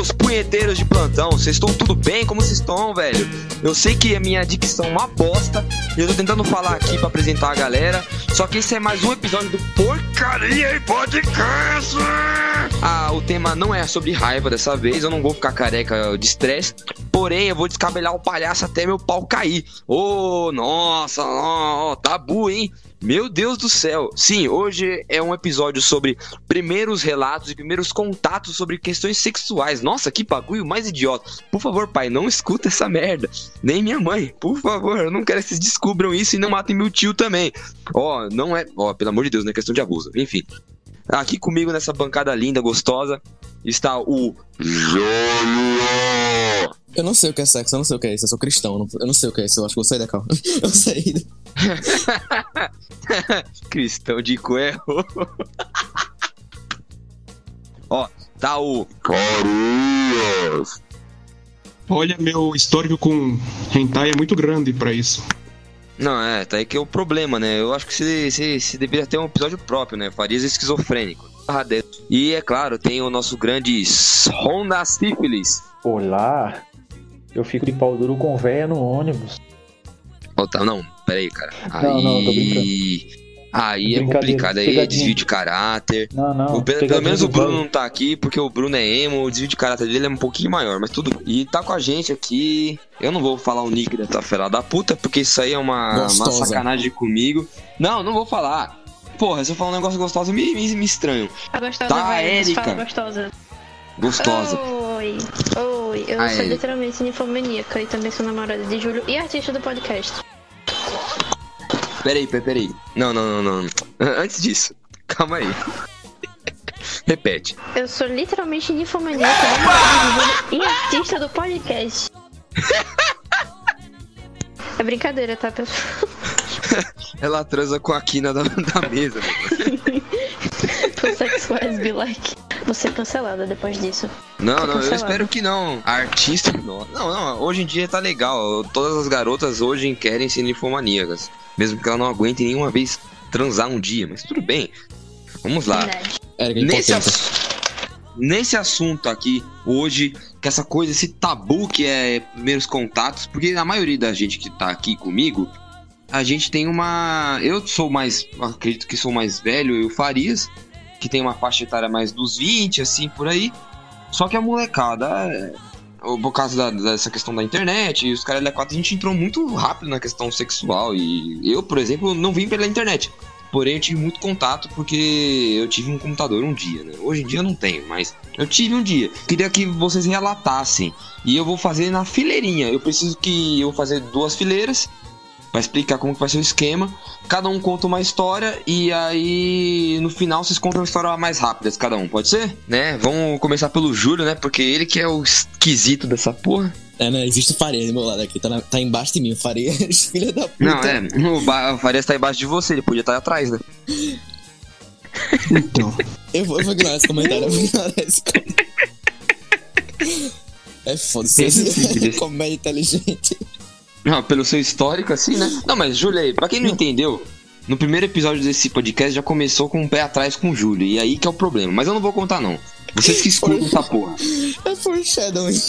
Meus punheteiros de plantão, vocês estão tudo bem? Como vocês estão, velho? Eu sei que a minha dicção é uma bosta. Eu tô tentando falar aqui pra apresentar a galera. Só que esse é mais um episódio do Porcaria e Podcast. Ah, o tema não é sobre raiva dessa vez. Eu não vou ficar careca de estresse. Porém, eu vou descabelar o palhaço até meu pau cair. Ô, oh, nossa, oh, tabu, hein? Meu Deus do céu! Sim, hoje é um episódio sobre primeiros relatos e primeiros contatos sobre questões sexuais. Nossa, que bagulho mais idiota. Por favor, pai, não escuta essa merda. Nem minha mãe, por favor, eu não quero que vocês descubram isso e não matem meu tio também. Ó, oh, não é. Ó, oh, pelo amor de Deus, não é questão de abuso. Enfim. Aqui comigo nessa bancada linda, gostosa, está o Jônio! Eu não sei o que é sexo, eu não sei o que é isso, eu sou cristão, eu não sei o que é isso, eu acho que vou sair da calma. Eu saí. cristão de coelho. Ó, tá o Carias. Olha, meu histórico com hentai é muito grande para isso. Não, é, tá aí que é o problema, né? Eu acho que se, se, se deveria ter um episódio próprio, né? Farias esquizofrênico. E é claro, tem o nosso grande Honda Sífilis. Olá, eu fico de pau duro com véia no ônibus. Oh, tá, não, peraí, cara. Aí... Não, não, tô brincando. Aí é complicado, aí é desvio de caráter. Não, não. O, pelo menos o Bruno não tá aqui, porque o Bruno é emo, o desvio de caráter dele é um pouquinho maior, mas tudo. E tá com a gente aqui. Eu não vou falar o nick dessa fera da puta, porque isso aí é uma, uma sacanagem comigo. Não, não vou falar. Porra, se eu falar um negócio gostoso, me, me, me estranho. A gostosa, tá, vai, Érica. gostosa. Gostosa. Oi, oi. Eu a sou literalmente ninfomaníaca e também sou namorada de Júlio e artista do podcast. Peraí, peraí. Não, não, não, não. Antes disso, calma aí. Repete. Eu sou literalmente ninfomaníaca e artista do podcast. É brincadeira, tá, pessoal? Ela transa com a quina da, da mesa. Sexuais be like. Você é cancelada depois disso. Não, não, eu espero que não. A artista. Não, não, hoje em dia tá legal. Todas as garotas hoje querem ser ninfomaníacas. Mesmo que ela não aguente nenhuma vez transar um dia, mas tudo bem. Vamos lá. É, nesse, ass... nesse assunto aqui, hoje, que essa coisa, esse tabu que é primeiros contatos, porque a maioria da gente que tá aqui comigo, a gente tem uma. Eu sou mais. Acredito que sou mais velho, eu Farias, que tem uma faixa etária mais dos 20, assim, por aí. Só que a molecada. É por causa da, dessa questão da internet e os caras da 4 a gente entrou muito rápido na questão sexual e eu, por exemplo, não vim pela internet. Porém, eu tive muito contato porque eu tive um computador um dia, né? Hoje em dia eu não tenho, mas eu tive um dia. Queria que vocês relatassem. E eu vou fazer na fileirinha. Eu preciso que eu vou fazer duas fileiras Vai explicar como que vai ser o esquema. Cada um conta uma história e aí no final vocês contam uma história mais rápida, cada um, pode ser? Né? Vamos começar pelo Júlio, né? Porque ele que é o esquisito dessa porra. É, né? Existe o Farias do meu lado aqui, tá, na, tá embaixo de mim, o Farias, filha da puta. Não, é, o, o Farias tá embaixo de você, ele podia estar atrás, né? Então. eu, vou, eu vou ignorar esse comentário, eu vou ignorar esse comentário. É foda, se é comédia inteligente. Não, pelo seu histórico, assim, né? Não, mas, Júlio, aí, pra quem não entendeu, no primeiro episódio desse podcast já começou com o um pé atrás com o Júlio. E aí que é o problema. Mas eu não vou contar, não. Vocês que escutam essa porra. É foreshadowing.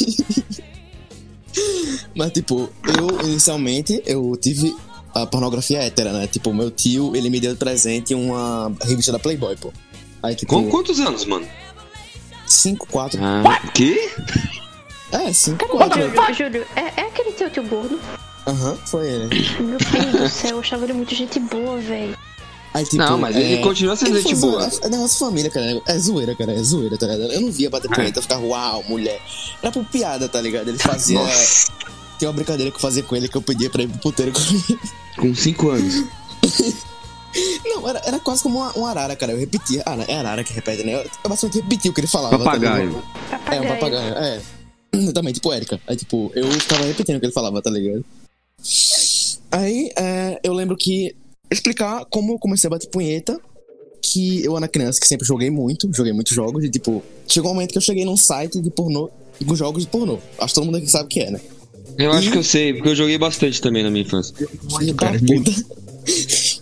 Mas, tipo, eu, inicialmente, eu tive a pornografia hétera, né? Tipo, meu tio, ele me deu de presente uma revista da Playboy, pô. Aí, tipo... Com quantos anos, mano? Cinco, quatro. Ah, quê? É, cinco, Cadê quatro. Júlio, Júlio, é, é aquele teu tio gordo? Aham, uhum, foi ele. Meu Deus do céu, eu achava ele muito gente boa, velho. Aí, tipo, não, mas é... ele continua sendo gente boa. É negócio de família, cara. É zoeira, cara. É zoeira, tá ligado? Eu não via bater punheta e ficar, uau, mulher. Era por piada, tá ligado? Ele fazia. Tem uma brincadeira que eu fazia com ele que eu pedia pra ir pro puteiro comigo. Com 5 anos. Não, era, era quase como uma, uma, arara, cara. Eu repetia. Ah, é arara que repete, né? Eu, eu bastante repetia o que ele falava. Papagaio. Tá é, um papagaio, é. Também, tipo, Erika. Aí, tipo, eu ficava repetindo o que ele falava, tá ligado? Aí, é, eu lembro que explicar como eu comecei a bater punheta, que eu era criança que sempre joguei muito, joguei muitos jogos, e tipo, chegou um momento que eu cheguei num site de pornô, com jogos de pornô. Acho que todo mundo aqui sabe o que é, né? Eu e... acho que eu sei, porque eu joguei bastante também na minha infância. Filho da puta.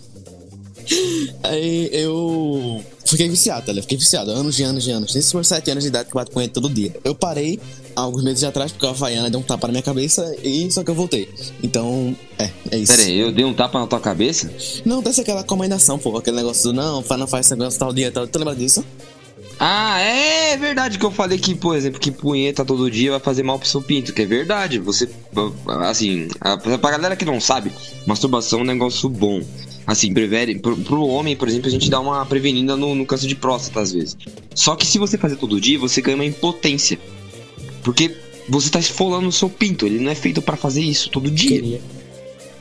Aí eu fiquei viciado, tá ligado? Fiquei viciado, anos e anos e anos. Desde meus 7 anos de idade que eu bato punheta todo dia. Eu parei alguns meses atrás porque a Havaiana deu um tapa na minha cabeça e só que eu voltei. Então, é, é isso. Pera aí, eu dei um tapa na tua cabeça? Não, desce aquela recomendação, pô, aquele negócio do não, não faz esse negócio tal dia tal. Tu lembra disso? Ah, é verdade que eu falei que, por exemplo, que punheta todo dia vai fazer mal pro seu pinto, que é verdade. Você, assim, pra galera que não sabe, masturbação é um negócio bom. Assim, prevere, pro, pro homem, por exemplo, a gente dá uma prevenida no, no câncer de próstata às vezes. Só que se você fazer todo dia, você ganha uma impotência. Porque você tá esfolando o seu pinto, ele não é feito pra fazer isso todo dia.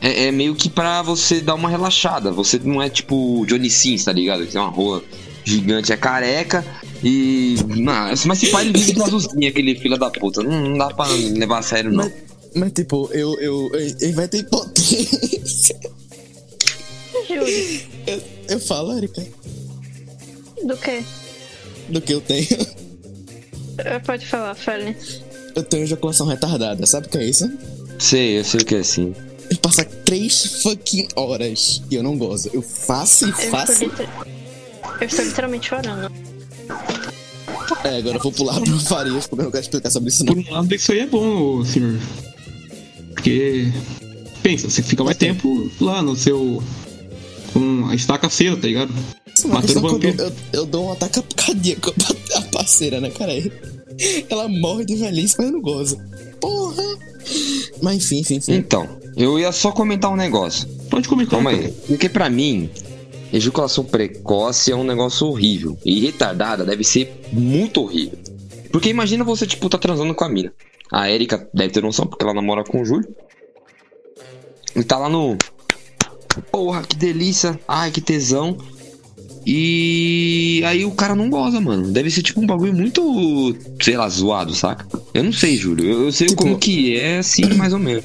É, é meio que pra você dar uma relaxada. Você não é tipo Johnny Sins, tá ligado? Que tem uma rola gigante, é careca e. Não, mas se faz ele vive de azulzinha, aquele filho da puta. Não, não dá pra levar a sério, não. Mas, mas tipo, eu, eu, eu- ele vai ter potência. Júlio, Eu, eu falo, Erika, do que? do que eu tenho. Pode falar, fale. Eu tenho ejaculação retardada, sabe o que é isso? Sei, eu sei o que é assim. Ele passa três fucking horas e eu não gozo. Eu faço e Eu faço. estou, liter- eu estou literalmente chorando. É, agora eu vou pular pro Farias porque eu não quero explicar sobre isso Por não. um lado, isso aí é bom, senhor. Porque. Pensa, você fica mais tempo lá no seu. Com a estaca acesa, tá ligado? É Matando vampiro. dou- eu, eu dou um ataque cardíaco parceira, né, cara? Ela morre de velhice, mas eu não gozo. Porra! Mas enfim, enfim, enfim. Então, eu ia só comentar um negócio. Pode comentar. Calma aí. Porque pra mim, ejaculação precoce é um negócio horrível. E retardada deve ser muito horrível. Porque imagina você, tipo, tá transando com a mina. A Erika deve ter noção, porque ela namora com o Júlio. E tá lá no. Porra, que delícia. Ai, que tesão. E aí o cara não goza, mano. Deve ser tipo um bagulho muito, sei lá, zoado, saca? Eu não sei, Júlio. Eu, eu sei Tipo- como que é, assim, mais ou menos.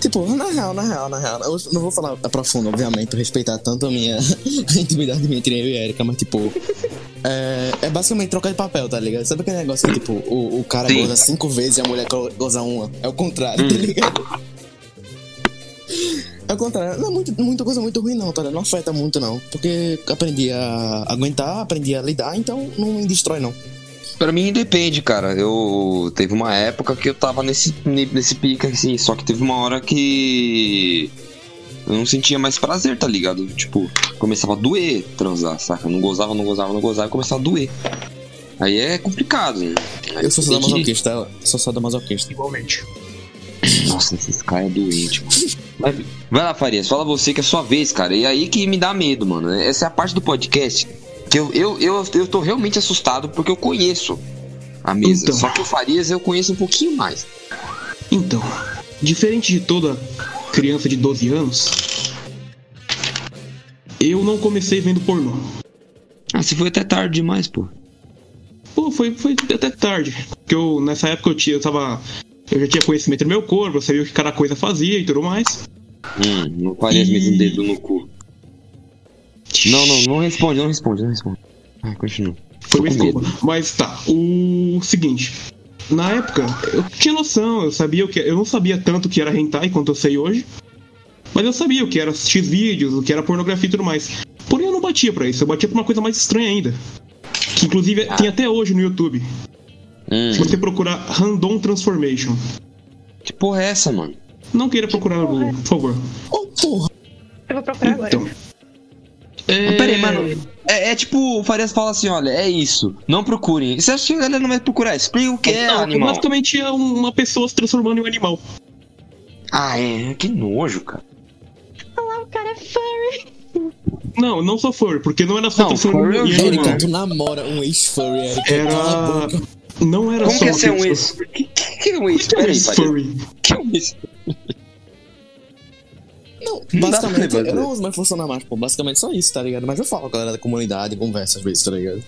Tipo, na real, na real, na real. Eu não vou falar a profundo, obviamente, respeitar tanto a minha intimidade minha entre eu e a Erika, mas tipo. É, é basicamente troca de papel, tá ligado? Sabe aquele negócio que, tipo, o, o cara Sim. goza cinco vezes e a mulher go- goza uma? É o contrário, tá Hum. ligado? É o contrário. Não é muito, muita coisa muito ruim, não, tá ligado? Não afeta muito, não. Porque aprendi a aguentar, aprendi a lidar, então não me destrói, não. Pra mim depende, cara. Eu teve uma época que eu tava nesse nesse pique assim, só que teve uma hora que eu não sentia mais prazer, tá ligado? Tipo, começava a doer transar, saca? Eu não gozava, não gozava, não gozava e começava a doer. Aí é complicado. Né? Aí Eu sou tem que- sadomasoquista, ela. Sou sadomasoquista. Igualmente. Nossa, esses caras é doente, mano. Vai, vai lá, Farias, fala você que é sua vez, cara. E aí que me dá medo, mano. Essa é a parte do podcast que eu, eu, eu, eu tô realmente assustado porque eu conheço a mesa. Então. Só que o Farias eu conheço um pouquinho mais. Então, diferente de toda criança de 12 anos, eu não comecei vendo pornô. Ah, você foi até tarde demais, pô. Pô, foi, foi até tarde. Porque eu, nessa época eu tinha, eu tava. Eu já tinha conhecimento do meu corpo, eu sabia o que cada coisa fazia e tudo mais. Hum, não Farias E- metendo o dedo no cu. Não, não, não responde, não responde, não responde. Ah, continua. Foi uma desculpa. Mas tá, o seguinte. Na época, eu tinha noção, eu sabia o que. Eu não sabia tanto o que era hentai quanto eu sei hoje. Mas eu sabia o que era assistir vídeos, o que era pornografia e tudo mais. Porém, eu não batia pra isso, eu batia pra uma coisa mais estranha ainda. Que inclusive tem até hoje no YouTube. Hum, Se você procurar Random Transformation. que porra é essa, mano? Não queira procurar no Google, por favor. Oh, porra! Eu vou procurar agora. Então. É... Pera aí, mano. É, é tipo, o Farias fala assim, olha, é isso. Não procurem. Você acha que a galera não vai procurar? Explica o que é Não, animal. basicamente é uma pessoa se transformando em um animal. Ah, é. Que nojo, cara. Ah, o cara é furry. Não, não só furry, porque não era só Não, transformando furry eu em animal. Erika, tu namora um ex-furry, Erika. Cala a Era. Não era Como só que é uma um pessoa- ex? Que, que, que é um O é um Pera aí, Farias. ex-furry? Que é um ex? Não, basicamente, eu né? não uso mais funcionar mais, pô. Basicamente só isso, tá ligado? Mas eu falo com a galera da comunidade, conversa às vezes, tá ligado?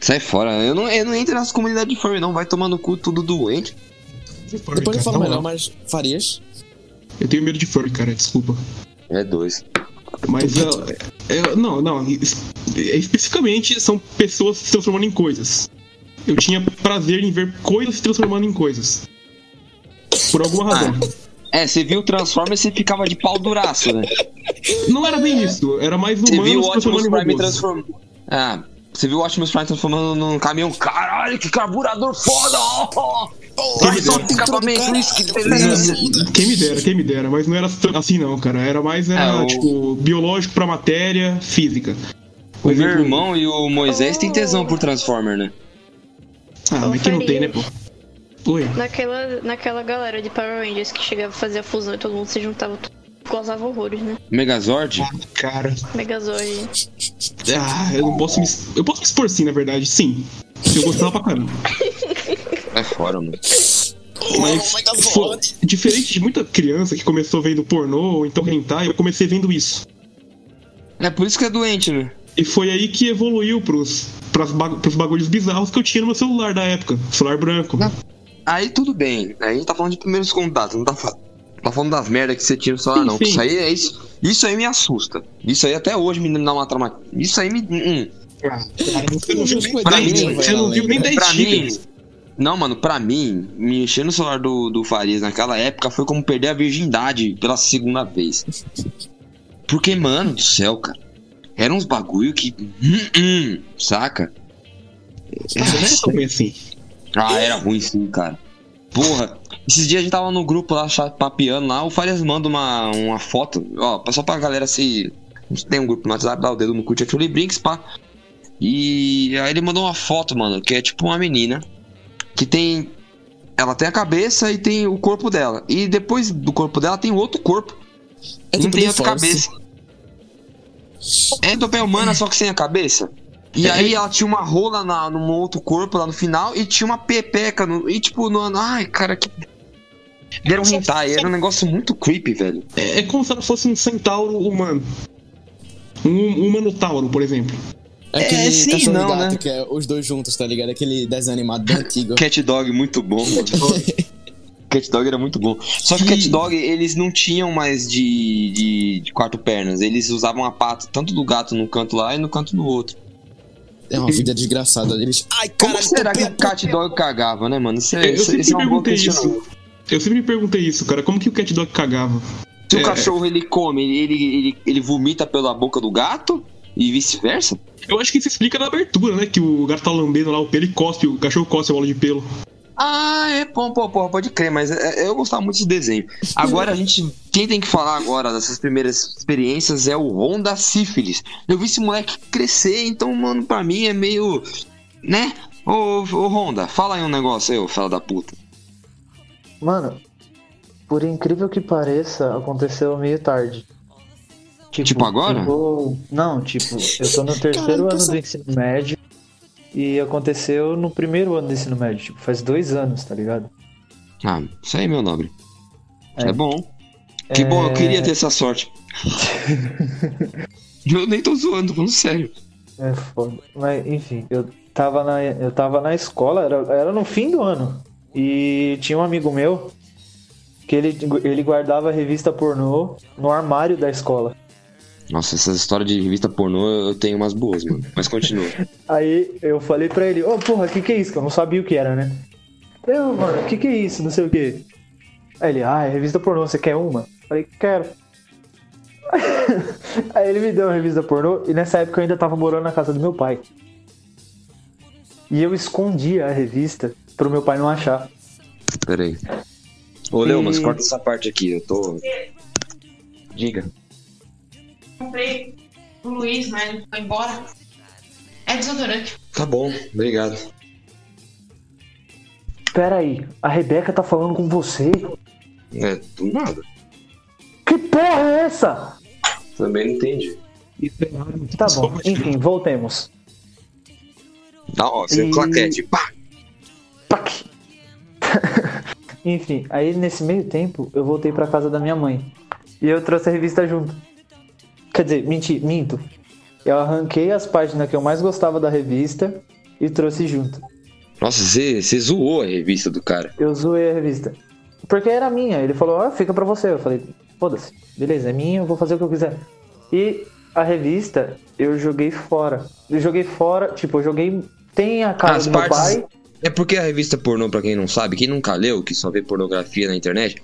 Sai fora. Eu não, eu não entro nessa comunidade de furry, não. Vai tomar no cu tudo doente. Depois eu falo melhor, mas Farias. Eu tenho medo de furry, cara, desculpa. É dois. Mas é, é- não, não. é- especificamente são pessoas se transformando em coisas. Eu tinha prazer em ver coisas se transformando em coisas. Por alguma razão. É, você viu o Transformers e você ficava de pau duraço, né? Não era bem isso. Era mais Você viu o se Optimus transformando em Prime robôs. transformando. Ah, Você viu o Optimus Prime transformando num caminhão? Caralho, que carburador foda! ó! Olha só o escapamento, isso, que beleza! Quem me dera, quem me dera, mas não era assim não, cara. Era mais, era, É, o- tipo, biológico pra matéria, física. O meu irmão e o Moisés têm tesão por Transformer, né? Ah, mas que não tem, né, pô? Oi. Naquela, naquela galera de Power Rangers que chegava a fazer a fusão e todo mundo se juntava, tudo, gozava horrores, né? Megazord? Cara. Megazord. Ah, eu não posso me. Eu posso me expor sim, na verdade, sim. Eu gostava pra caramba. É fora, mano. Mas fo- diferente de muita criança que começou vendo pornô ou então hentai, eu comecei vendo isso. É por isso que é doente, né? E foi aí que evoluiu pros, pras pros bagulhos bizarros que eu tinha no meu celular da época. Celular branco. Aí tudo bem. Aí a gente tá falando de primeiros contatos, não tá, tá falando das merdas que você tinha no celular, Sim, não. sim. Isso aí é isso. Isso aí me assusta. Isso aí até hoje me dá uma trauma. Isso aí me. hum. Você não viu nem, você não viu nem 10 Pra mim. Não, mano, pra mim, me encher no celular do, do Farias naquela época foi como perder a virgindade pela segunda vez. Porque, mano do céu, cara. Eram uns bagulho que. hum, hum, saca? Não é assim. Ah, era ruim sim, cara. Porra, esses dias a gente tava no grupo lá, papeando lá, o Farias manda uma, uma foto, ó, só pra galera se. A gente tem um grupo no WhatsApp, dá o dedo no cu Actually Brinks, pá. E aí ele mandou uma foto, mano, que é tipo uma menina que tem. Ela tem a cabeça e tem o corpo dela. E depois do corpo dela tem outro corpo. É não tipo tem The outra Force. cabeça. É entopia humana, só que sem a cabeça. E aí ela tinha uma rola na, num outro corpo lá no final e tinha uma pepeca no. E tipo, no. Ai, cara, que. Era um hentai, era um negócio muito creepy, velho. É, é como se ela fosse um centauro humano. Um, um manotauro, por exemplo. É aquele É, sim, cachorro não, gato né? que é os dois juntos, tá ligado? Aquele desenho animado antigo. Cat Dog muito bom. Cat Dog era muito bom. Só que o Cat Dog, eles não tinham mais de, de, de quatro pernas. Eles usavam a pata tanto do gato num canto lá e no canto no outro. É uma vida desgraçada. Eles. Ai, Como caralho, será que o. Cat Dog cagava, né, mano? Isso, é- Eu isso, sempre isso é me uma boa perguntei isso. Eu sempre me perguntei isso, cara. Como que o cat dog cagava? Se É. o cachorro ele come, ele, ele, ele, ele vomita pela boca do gato e vice-versa? Eu acho que isso explica na abertura, né? Que o gato tá lambendo lá o pelo e cospe, o cachorro cospe a bola de pelo. Ah, é, pô, pô, pô, pode crer, mas é, é, eu gostava muito desse desenho. Agora a gente, quem tem que falar agora dessas primeiras experiências é o Honda Sífilis. Eu vi esse moleque crescer, então, mano, pra mim é meio, né? Ô, ô Honda, fala aí um negócio aí, ô fela da puta. Mano, por incrível que pareça, aconteceu meio tarde. Tipo agora? ficou- Não, tipo, eu tô no terceiro Caraca, ano essa- do ensino médio e aconteceu no primeiro ano do ensino médio, tipo, faz dois anos, tá ligado? Ah, isso aí, meu nobre. É, É. bom. Que bom, eu queria ter essa sorte. eu nem tô zoando, tô falando sério. É foda. Mas, enfim, eu tava na, eu tava na escola, era, era no fim do ano. E tinha um amigo meu que ele, ele guardava revista pornô no armário da escola. Nossa, essas histórias de revista pornô eu tenho umas boas, mano. Mas continua. Aí eu falei pra ele, ô porra, que que é isso? Que eu não sabia o que era, né? Eu, mano, que que é isso? Não sei o que. Aí ele, ah, é revista pornô, você quer uma? Falei, quero. Aí ele me deu uma revista pornô e nessa época eu ainda tava morando na casa do meu pai. E eu escondia a revista pro meu pai não achar. Pera aí. Ô, Leo, E- mas corta essa parte aqui, eu tô. Diga. Comprei o Luiz, mas ele foi embora. É desodorante. Tá bom, obrigado. Pera aí, a Rebeca tá falando com você? É, do nada. Que porra é essa? Também não entendi. Isso é errado. Tá bom, enfim, voltemos. Tá, ó, você E- claquete. Pá! Pac! Enfim, aí nesse meio tempo eu voltei pra casa da minha mãe. E eu trouxe a revista junto. Quer dizer, menti, minto. Eu arranquei as páginas que eu mais gostava da revista e trouxe junto. Nossa, você, você zoou a revista do cara. Eu zoei a revista. Porque era minha. Ele falou, ah, fica pra você. Eu falei, foda-se, beleza, é minha, eu vou fazer o que eu quiser. E a revista eu joguei fora. Eu joguei fora, tipo, eu joguei. Tem a casa As do meu partes- pai. É porque a revista pornô, pra quem não sabe, quem nunca leu, que só vê pornografia na internet.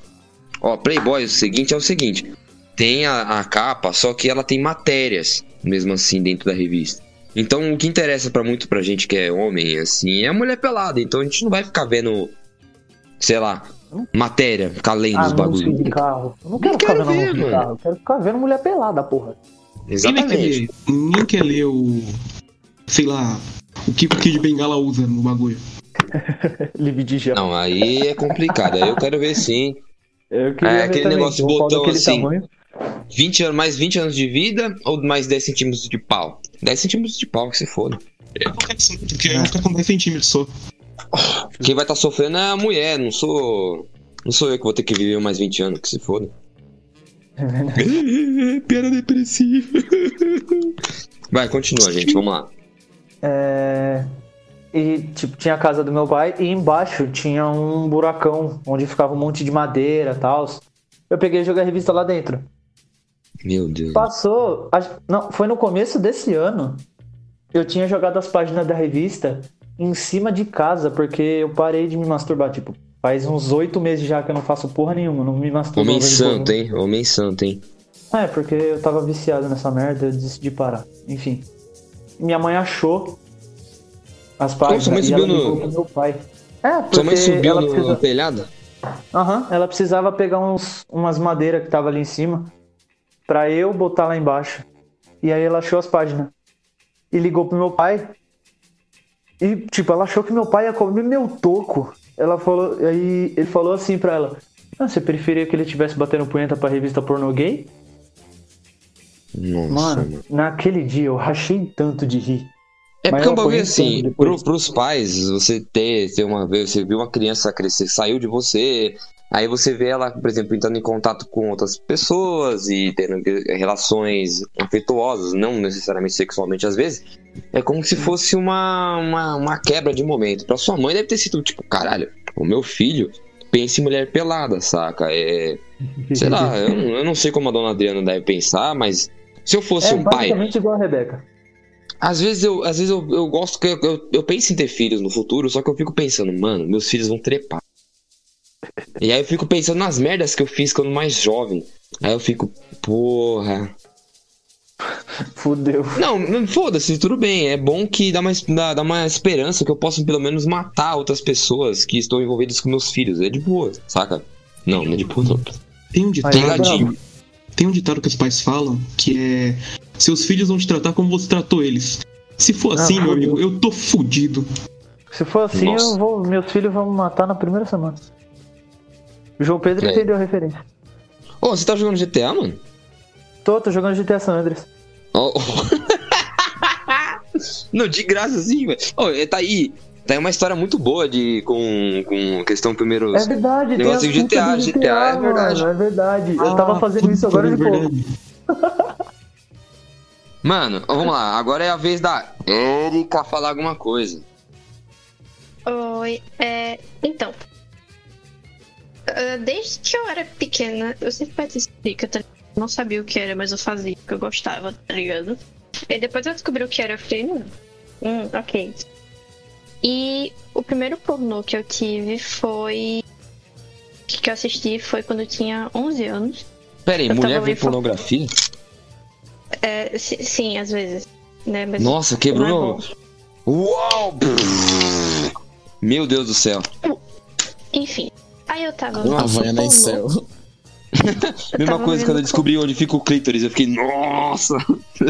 Ó, Playboy, o seguinte é o seguinte: tem a, a capa, só que ela tem matérias, mesmo assim, dentro da revista. Então o que interessa pra muito pra gente que é homem, assim, é a mulher pelada. Então a gente não vai ficar vendo, sei lá, matéria, ficar lendo os Anúncio bagulhos. de carro. Eu não quero, Não ficar quero vendo ver, de mano. carro. Eu quero ficar vendo mulher pelada, porra. Exatamente. ninguém quer ler o. sei lá. O que o Kid Bengala usa no bagulho. Gel. Não, aí é complicado. Aí eu quero ver sim. Eu queria É, aquele negócio de botão assim. tamanho. 20 anos, mais 20 anos de vida ou mais 10 centímetros de pau? 10 centímetros de pau, que se foda. Eu não quero isso porque eu vou ficar com 10 centímetros só. Quem vai estar sofrendo é a mulher, não sou. Não sou eu que vou ter que viver mais 20 anos, que se foda. Piada depressiva. Vai, continua, gente, vamos lá. É... E, tipo, tinha a casa do meu pai e embaixo tinha um buracão onde ficava um monte de madeira e tal. Eu peguei e joguei a revista lá dentro. Meu Deus. Passou. Não, foi no começo desse ano. Eu tinha jogado as páginas da revista em cima de casa, porque eu parei de me masturbar. Tipo, faz uns oito meses já que eu não faço porra nenhuma. Não me masturbo. Homem santo, hein? Homem santo, hein? É, porque eu tava viciado nessa merda, eu decidi parar. Enfim. Minha mãe achou as páginas mãe e ela no- pro meu pai. É, porque Sua mãe subiu ela, no precisa... telhado? Aham, ela precisava pegar uns, umas madeiras que tava ali em cima pra eu botar lá embaixo. E aí ela achou as páginas. E ligou pro meu pai. E, tipo, ela achou que meu pai ia comer meu toco. Ela falou. Aí ele falou assim pra ela: ah, Você preferia que ele tivesse batendo punheta pra revista pornô gay? Nossa, Mano, mano. naquele dia eu rachei tanto de rir. É Mas porque é um eu bagulho assim, pro, pros pais, você ter, ter uma vez, você viu uma criança crescer, saiu de você, aí você vê ela, por exemplo, entrando em contato com outras pessoas e tendo relações afetuosas, não necessariamente sexualmente às vezes, é como se fosse uma, uma, uma quebra de momento. Pra sua mãe deve ter sido tipo, caralho, o meu filho pensa em mulher pelada, saca? É, sei lá, eu, não- eu não sei como a dona Adriana deve pensar, mas se eu fosse É um pai. igual a Rebeca. Às vezes eu, às vezes eu, eu gosto que eu, eu, eu penso em ter filhos no futuro, só que eu fico pensando, mano, meus filhos vão trepar. E aí eu fico pensando nas merdas que eu fiz quando mais jovem. Aí eu fico, porra. Fudeu. Não, não foda-se, tudo bem. É bom que dá uma, dá, dá uma esperança que eu possa pelo menos matar outras pessoas que estão envolvidas com meus filhos. É de boa, saca? Não, não é de boa, não. Tem um ditado, Tem um ditado que os pais falam que é seus filhos vão te tratar como você tratou eles. Se for Ah, assim, meu fudeu. amigo, eu tô fudido. Se for assim, vou, meus filhos vão me matar na primeira semana. O João Pedro É. entendeu a referência. Ô, você tá jogando GTA, mano? Tô, tô jogando GTA San Andreas. Ó. Não, de graça sim, velho. É, tá aí. Tá aí uma história muito boa de com, com questão primeiro. É verdade, tem Negócio de GTA, do GTA, é mano, verdade. É verdade. eu Ah, tava fazendo isso agora é de pouco. Mano, vamos lá. Agora é a vez da Erika falar alguma coisa. Oi, é. Então. Ah, Desde que eu era pequena, eu sempre participei, que eu tá- não sabia o que era, mas eu fazia, porque eu gostava, tá ligado? E depois eu descobri o que era, eu falei, hum, hum, ok. E o primeiro pornô que eu tive foi. que eu assisti foi quando eu tinha 11 anos. Pera aí, Eu mulher vê pornografia? É, si- sim, às vezes. Né? Mas Nossa, é quebrou. bom. Uau! Meu Deus do céu. Enfim. Aí eu tava. Havaiana em céu. Mesma coisa quando eu descobri onde fica o clítoris. Eu fiquei, nossa!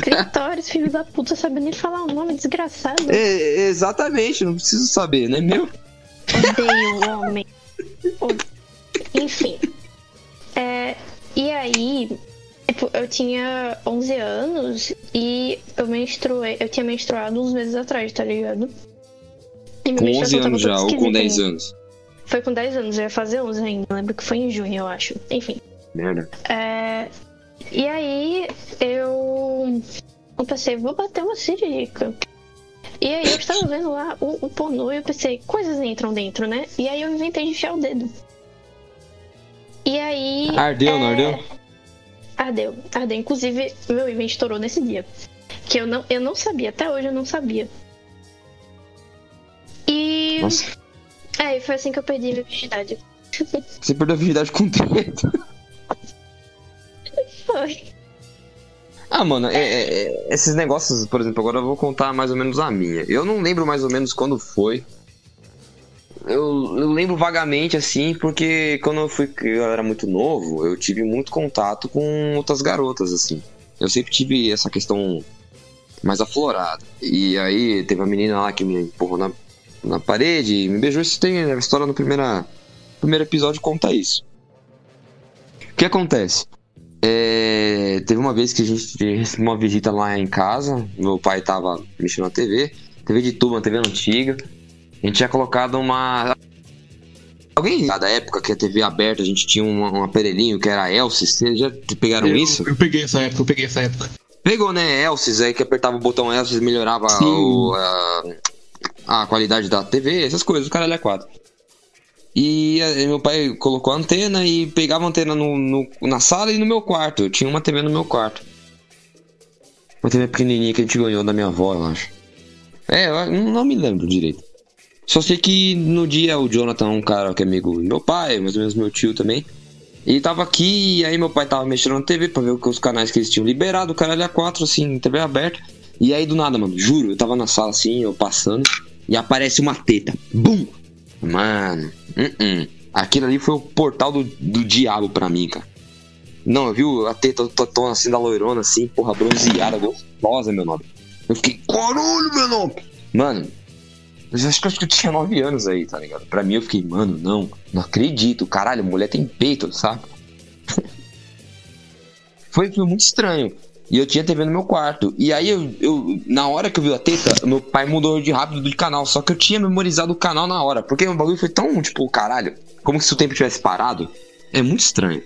Clitóris, filho da puta, sabendo nem falar o nome, desgraçado. É, exatamente, não preciso saber, né, meu? Odeio o homem. Enfim. É, e aí, tipo, eu tinha 11 anos e eu menstruei. Eu tinha menstruado uns meses atrás, tá ligado? Com menstruação 11 tava anos já, ou com esquisita 10 ainda. anos. Foi com 10 anos, eu ia fazer 11 ainda. Lembro que foi em junho, eu acho. Enfim. Merda. É, e aí eu, eu pensei, vou bater uma sirica. E aí eu estava vendo lá o, o pornô e eu pensei, coisas entram dentro, né? E aí eu inventei de enfiar o dedo. E aí. Ardeu, não é, ardeu? Ardeu, ardeu. Inclusive, meu invento estourou nesse dia. Que eu não, eu não sabia, até hoje eu não sabia. E. Nossa, É, e foi assim que eu perdi minha virgindade. você perdeu a virgindade com o dedo. Foi. Ah, mano, é- é- é- esses negócios, por exemplo, agora eu vou contar mais ou menos a minha. Eu não lembro mais ou menos quando foi. Eu, eu lembro vagamente, assim, porque quando eu fui, eu era muito novo, eu tive muito contato com outras garotas, assim. Eu sempre tive essa questão mais aflorada. E aí teve uma menina lá que me empurrou na, na parede, me beijou. Isso tem a história no primeira, primeiro episódio conta isso. O que acontece? É, teve uma vez que a gente recebeu uma visita lá em casa. Meu pai tava mexendo na TV, TV de tubo, uma TV antiga. A gente tinha colocado uma. Alguém da época que a TV aberta, a gente tinha um, um aparelhinho que era Elsis. Vocês já pegaram eu, isso? Eu peguei essa época, eu peguei essa época. Pegou, né? Elsis, aí que apertava o botão Elsis melhorava o, a, a qualidade da TV, essas coisas, o caralho é quatro. E aí meu pai colocou a antena e pegava a antena no, no- na sala e no meu quarto. Eu tinha uma TV no meu quarto. Uma TV pequenininha que a gente ganhou da minha avó, eu acho. É, eu não, me lembro direito. Só sei que no dia o Jonathan, um cara que é amigo do meu pai, mais ou menos meu tio também, ele tava aqui e aí meu pai tava mexendo na TV pra ver os canais que eles tinham liberado, o caralho a 4, assim, TV aberta. E aí do nada, mano, juro, eu tava na sala assim, eu passando, e aparece uma teta. Bum! Mano, uh-uh. aquilo ali foi o portal do, do diabo pra mim, cara. Não, viu? A teta totona assim da loirona, assim, porra, bronzeada, gostosa, meu nome. Eu fiquei, caralho, meu nome! Mano, eu acho que eu tinha 9 anos aí, tá ligado? Pra mim eu fiquei, mano, não, não acredito, caralho, mulher tem peito, sabe? foi, foi muito estranho. E eu tinha TV no meu quarto. E aí eu, eu, na hora que eu vi a teta, meu pai mudou de rápido de canal. Só que eu tinha memorizado o canal na hora. Porque o bagulho foi tão, tipo, caralho, como se o tempo tivesse parado. É muito estranho.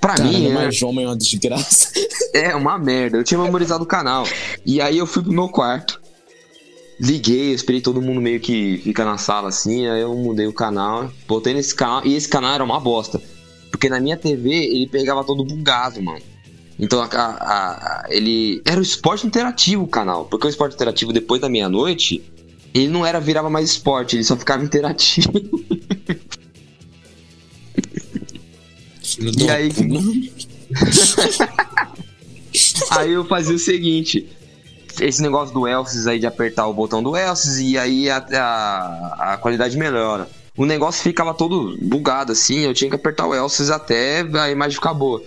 Pra mim, Caralho, é- homem é uma desgraça. é uma merda. Eu tinha memorizado o canal. E aí eu fui pro meu quarto. Liguei, eu esperei todo mundo meio que fica na sala assim. Aí eu mudei o canal, botei nesse canal. E esse canal era uma bosta. Porque na minha TV ele pegava todo bugado, mano. Então a- a- a- ele. Era o esporte interativo o canal. Porque o esporte interativo depois da meia-noite. Ele não era, virava mais esporte, ele só ficava interativo. E aí Aí eu fazia o seguinte: esse negócio do Elsis aí de apertar o botão do Elsis e aí a, a, a qualidade melhora. O negócio ficava todo bugado assim, eu tinha que apertar o Elsis até a imagem ficar boa.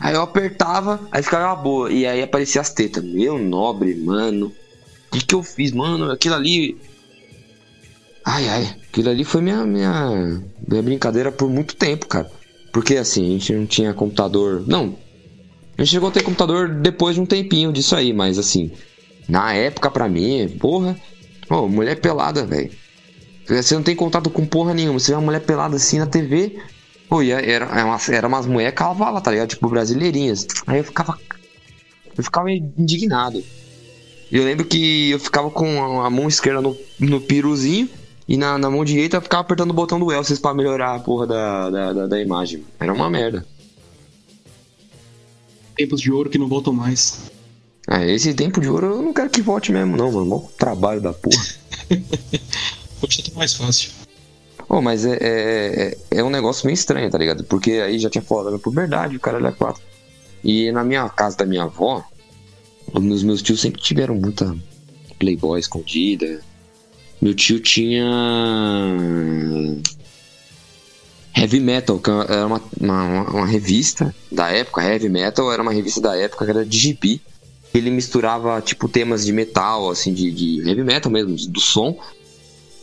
Aí eu apertava, aí ficava boa. E aí aparecia as tetas. Meu nobre, mano. O que, que eu fiz, mano? Aquilo ali. Ai, ai. Aquilo ali foi minha, minha, minha brincadeira por muito tempo, cara. Porque assim, a gente não tinha computador. Não. A gente chegou a ter computador depois de um tempinho disso aí, mas assim. Na época, pra mim, porra. Ô, mulher pelada, velho. Você não tem contato com porra nenhuma. Você vê uma mulher pelada assim na TV. Pô, e era, era, umas, era umas mulheres cavalas, tá ligado? Tipo, brasileirinhas. Aí eu ficava. Eu ficava indignado. E eu lembro que eu ficava com a, mão esquerda no, no piruzinho. E na, na mão direita eu ficava apertando o botão do Elsis pra melhorar a porra da, da, da, da imagem. Era uma merda. Tempos de ouro que não voltam mais. Ah, esse tempo de ouro eu não quero que volte mesmo, não, mano. Mó trabalho da porra. Hoje tá mais fácil. Ô, mas é, é, é, é um negócio meio estranho, tá ligado? Porque aí já tinha falado da puberdade, o cara era quatro. E na minha casa da minha avó, os meus tios sempre tiveram muita playboy escondida. Meu tio tinha. Heavy Metal, que era uma, uma, uma revista da época. Heavy Metal era uma revista da época que era de gibi. Ele misturava, tipo, temas de metal, assim, de, de heavy metal mesmo, do som.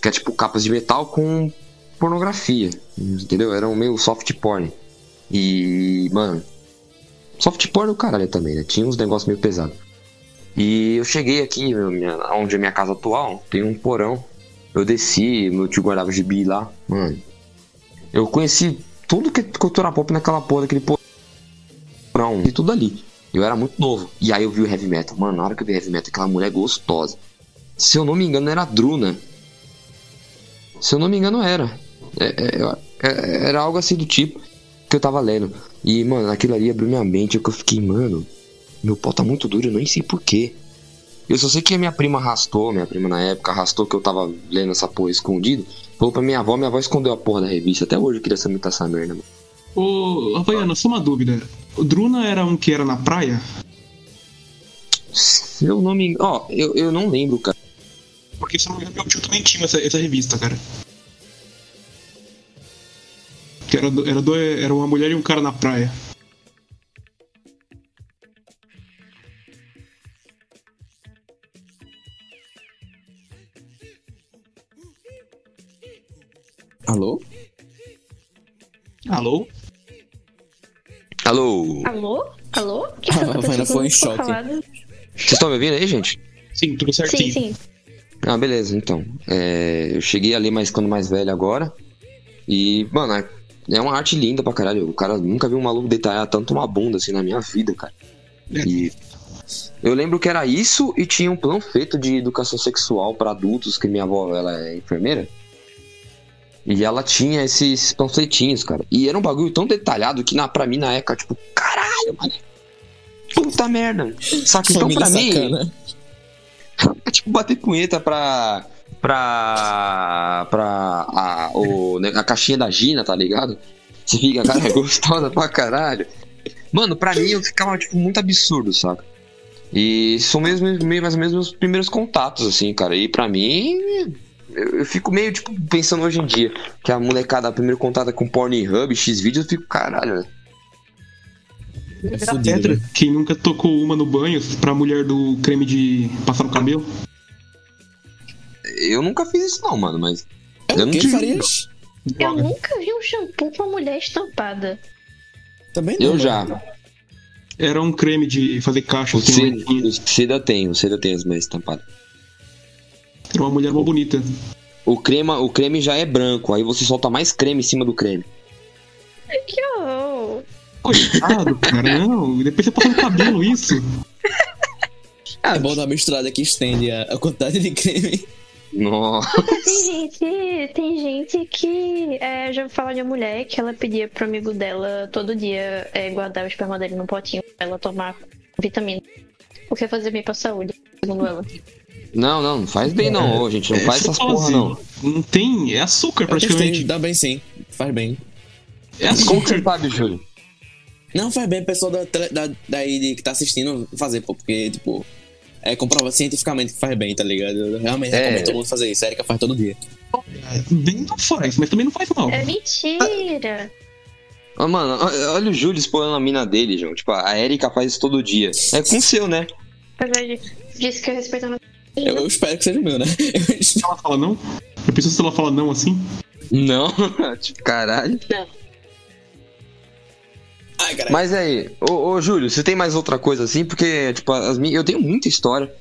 Que é tipo capas de metal com pornografia. Entendeu? Era um meio soft porn. E, mano. Soft porn do caralho também, né? Tinha uns negócios meio pesados. E eu cheguei aqui, meu, minha, onde é minha casa atual, tem um porão. Eu desci, meu tio guardava gibi lá, mano. Eu conheci tudo que é cultura pop naquela porra daquele porão. E tudo ali. Eu era muito novo. E aí eu vi o heavy metal. Mano, na hora que eu vi heavy metal, aquela mulher gostosa. Se eu não me engano, era a Druna. Se eu não me engano, era. É, é, é, era algo assim do tipo que eu tava lendo. E, mano, aquilo ali abriu minha mente. Que eu fiquei, mano, meu pau tá muito duro, eu nem sei porquê. Eu só sei que a minha prima arrastou, minha prima na época arrastou que eu tava lendo essa porra escondido. Falou pra minha avó, minha avó escondeu a porra da revista. Até hoje eu queria saber essa merda, mano. Ô, Havaiana, só uma dúvida. O Druna era um que era na praia? Se eu não me engano. Ó, eu, eu não lembro, cara. Porque se eu não me engano, meu tio também tinha essa, essa revista, cara. Que era, era, do- era uma mulher e um cara na praia. Alô? Alô? Alô? Alô? Alô? Que Ah, a aconteceu? foi em choque. Vocês estão me ouvindo aí, gente? Sim, tudo certinho. Sim, sim. Ah, beleza, então. É, eu cheguei ali, mas ficando mais velho agora. E, mano, é- é uma arte linda pra caralho. O cara nunca viu um maluco detalhar tanto uma bunda assim na minha vida, cara. E eu lembro que era isso e tinha um panfleto de educação sexual pra adultos, que minha avó ela é enfermeira. E ela tinha esses panfletinhos, cara. E era um bagulho tão detalhado que na, pra mim na época, tipo, caralho, mano. Puta merda. Que então pra mim. É tipo bater punheta pra. Pra. pra. a, o, né, a caixinha da Gina, tá ligado? Você fica, cara, é gostosa pra caralho. Mano, pra mim eu ficava, tipo, muito absurdo, saca? E são mesmo, meio, mais ou menos meus primeiros contatos, assim, cara. E pra mim. Eu, eu fico meio, tipo, pensando hoje em dia. Que a molecada, primeiro contato é com Pornhub, X-Vídeos, eu fico, caralho, né? É fudido, Pedra, velho. quem nunca tocou uma no banho pra mulher do creme de passar no cabelo? Eu nunca fiz isso, não, mano, mas. É Eu o não tive, farias? Eu Droga. nunca vi um shampoo com uma mulher estampada. Também não. Eu mano. já. Era um creme de fazer caixa. Assim, Seda, Seda tem, o Seda tem as mais estampadas. Era uma mulher mó bonita. O crema, o creme já é branco, aí você solta mais creme em cima do creme. Que horror! Coitado, cara, não. Depois você passa no cabelo isso. É bom dar uma misturada que estende a, a quantidade de creme. Nossa. Tem gente, tem gente que é, já fala de uma mulher que ela pedia pro amigo dela todo dia é, guardar o esperma dele num potinho pra ela tomar vitamina. Porque fazia bem pra saúde, segundo ela. Não, não, não faz bem não, ô, gente. Não É faz essas porra não. Não tem. É açúcar praticamente. dá bem sim. Faz bem. É Como que você açúcar. sabe, Júlio? Não, faz bem o pessoal da, tele- da, daí de, que tá assistindo fazer, pô, porque, tipo, é comprovado cientificamente que faz bem, tá ligado? Eu realmente É. recomendo todo mundo fazer isso. A Erika faz todo dia. Bem não faz, mas também não faz mal. É mentira! Ó, mano, olha o Júlio explorando a mina dele, João. Tipo, a Erika faz isso todo dia. É com o seu, né? Apesar de disse que eu respeito a Eu, eu espero que seja o meu, né? Eu Se ela fala não, eu penso se ela fala não assim. Não, tipo, caralho. Ai. Mas aí, ô, ô Júlio, você tem mais outra coisa assim? Porque, tipo, as minhas, eu tenho muita história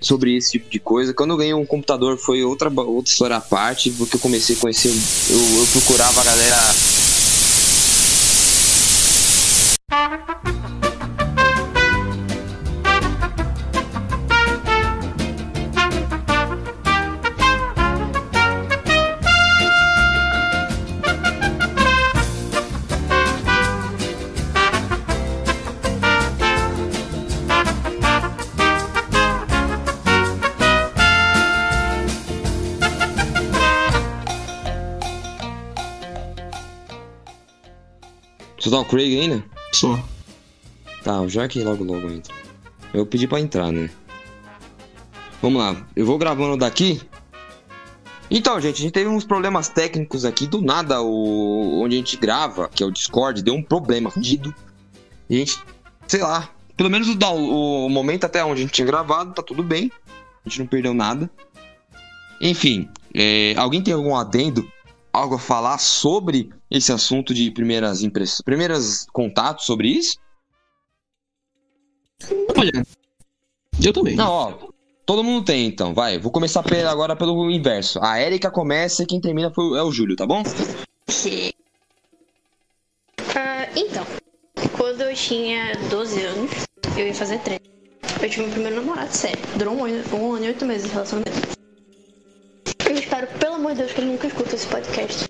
sobre esse tipo de coisa. Quando eu ganhei um computador foi outra, outra história à parte, porque eu comecei a conhecer, eu, eu procurava a galera. O Craig ainda? Só. Tá, o Jack logo logo entra. Eu pedi pra entrar, né? Vamos lá, eu vou gravando daqui. Então, gente, a gente teve uns problemas técnicos aqui. Do nada, o onde a gente grava, que é o Discord, deu um problema fudido. E a gente, sei lá, pelo menos o, o momento até onde a gente tinha gravado, tá tudo bem. A gente não perdeu nada. Enfim, é, alguém tem algum adendo? Algo a falar sobre esse assunto de primeiras impressões, primeiros contatos sobre isso? Olha, eu também. Não, ó. Todo mundo tem, então. Vai, vou começar agora pelo inverso. A Erika começa e quem termina é o Júlio, tá bom? Ah, então, quando eu tinha 12 anos, eu ia fazer 13. Eu tive meu primeiro namorado, sério. Durou um ano, um ano e oito meses de relacionamento. Eu espero, pelo amor de Deus, que ele nunca escuta esse podcast.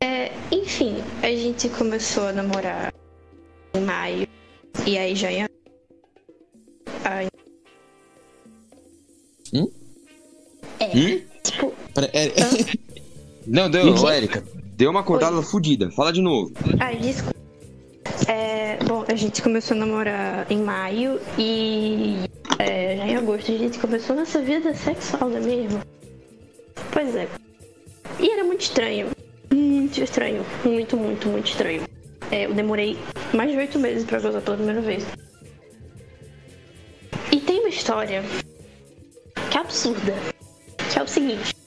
É, enfim, a gente começou a namorar em maio. E aí já em Ai. Hum? É. Hum? Tipo, Pera, é, Não, deu, Érica. Deu uma acordada fodida. Fala de novo. Ai, desculpa. É, bom, a gente começou a namorar em maio e é, já em agosto a gente começou nossa vida sexual, não é mesmo? Pois é. E era muito estranho. Muito estranho. Muito, muito, muito estranho. É, eu demorei mais de oito meses pra gozar pela primeira vez. E tem uma história que é absurda. Que é o seguinte.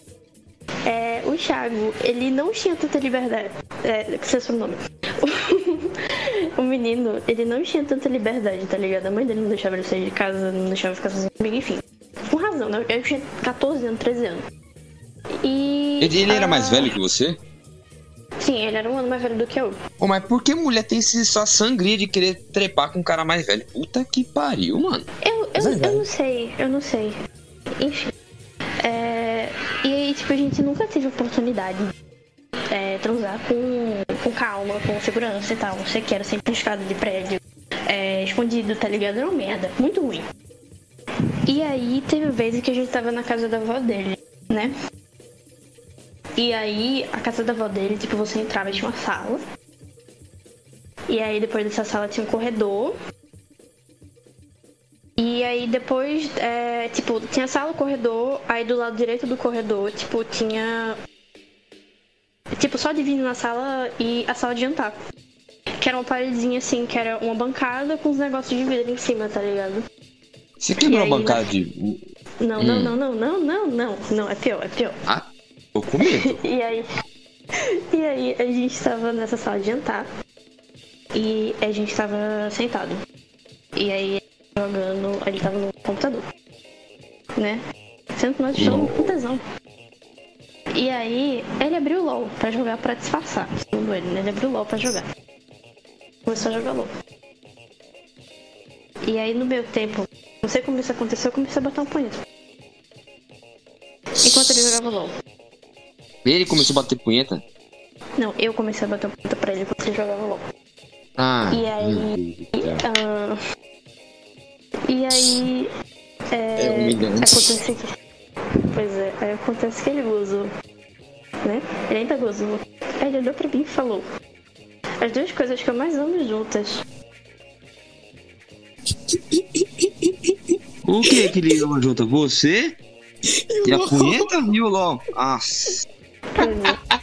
É, o Thiago, ele não tinha tanta liberdade. É, que seu nome. o menino, ele não tinha tanta liberdade, tá ligado? A mãe dele não deixava ele sair de casa, não deixava ficar sozinho comigo, enfim. Com razão, né? Eu tinha 14 anos, 13 anos. E. Ele, ele era ah, mais velho que você? Sim, ele era um ano mais velho do que eu. Ô, mas por que mulher tem essa sangria de querer trepar com um cara mais velho? Puta que pariu, mano. Eu, eu, eu não sei, eu não sei. Enfim. É, e aí, tipo, a gente nunca teve oportunidade de é, transar com, com calma, com segurança e tal. Não sei que era sempre escada de prédio, é, escondido, tá ligado? Era uma merda, muito ruim. E aí teve vezes que a gente tava na casa da avó dele, né? E aí, a casa da avó dele, tipo, você entrava e tinha uma sala. E aí depois dessa sala tinha um corredor. E aí depois, é, tipo, tinha sala, corredor, aí do lado direito do corredor, tipo, tinha. Tipo, só divino na sala e a sala de jantar. Que era uma paredezinha assim, que era uma bancada com os negócios de vidro em cima, tá ligado? Você quebrou a aí, bancada de. Não, não, não, não, não, não, não, não, é pior, é pior. Ah, tô com medo. E aí. E aí a gente tava nessa sala de jantar. E a gente tava sentado. E aí jogando. Ele tava no computador. Né? Sendo que nós estamos com tesão. E aí ele abriu o LOL pra jogar pra disfarçar. Segundo ele, né? Ele abriu o LOL pra jogar. Começou a jogar LOL. E aí no meu tempo, não sei como isso aconteceu, eu comecei a botar um punheta. Enquanto ele jogava LOL. Ele começou a bater punheta? Não, eu comecei a bater ponta pra ele quando ele jogava LOL. Ah. E aí- meu e aí. É, É humilhante. Acontece que. Pois é, aí acontece que ele gozou. Né? Ele ainda gozou. Aí ele olhou pra mim e falou: As duas coisas que eu mais amo juntas. O que que ele ama junto? Você? E a LOL. punheta e o LOL? Pois é.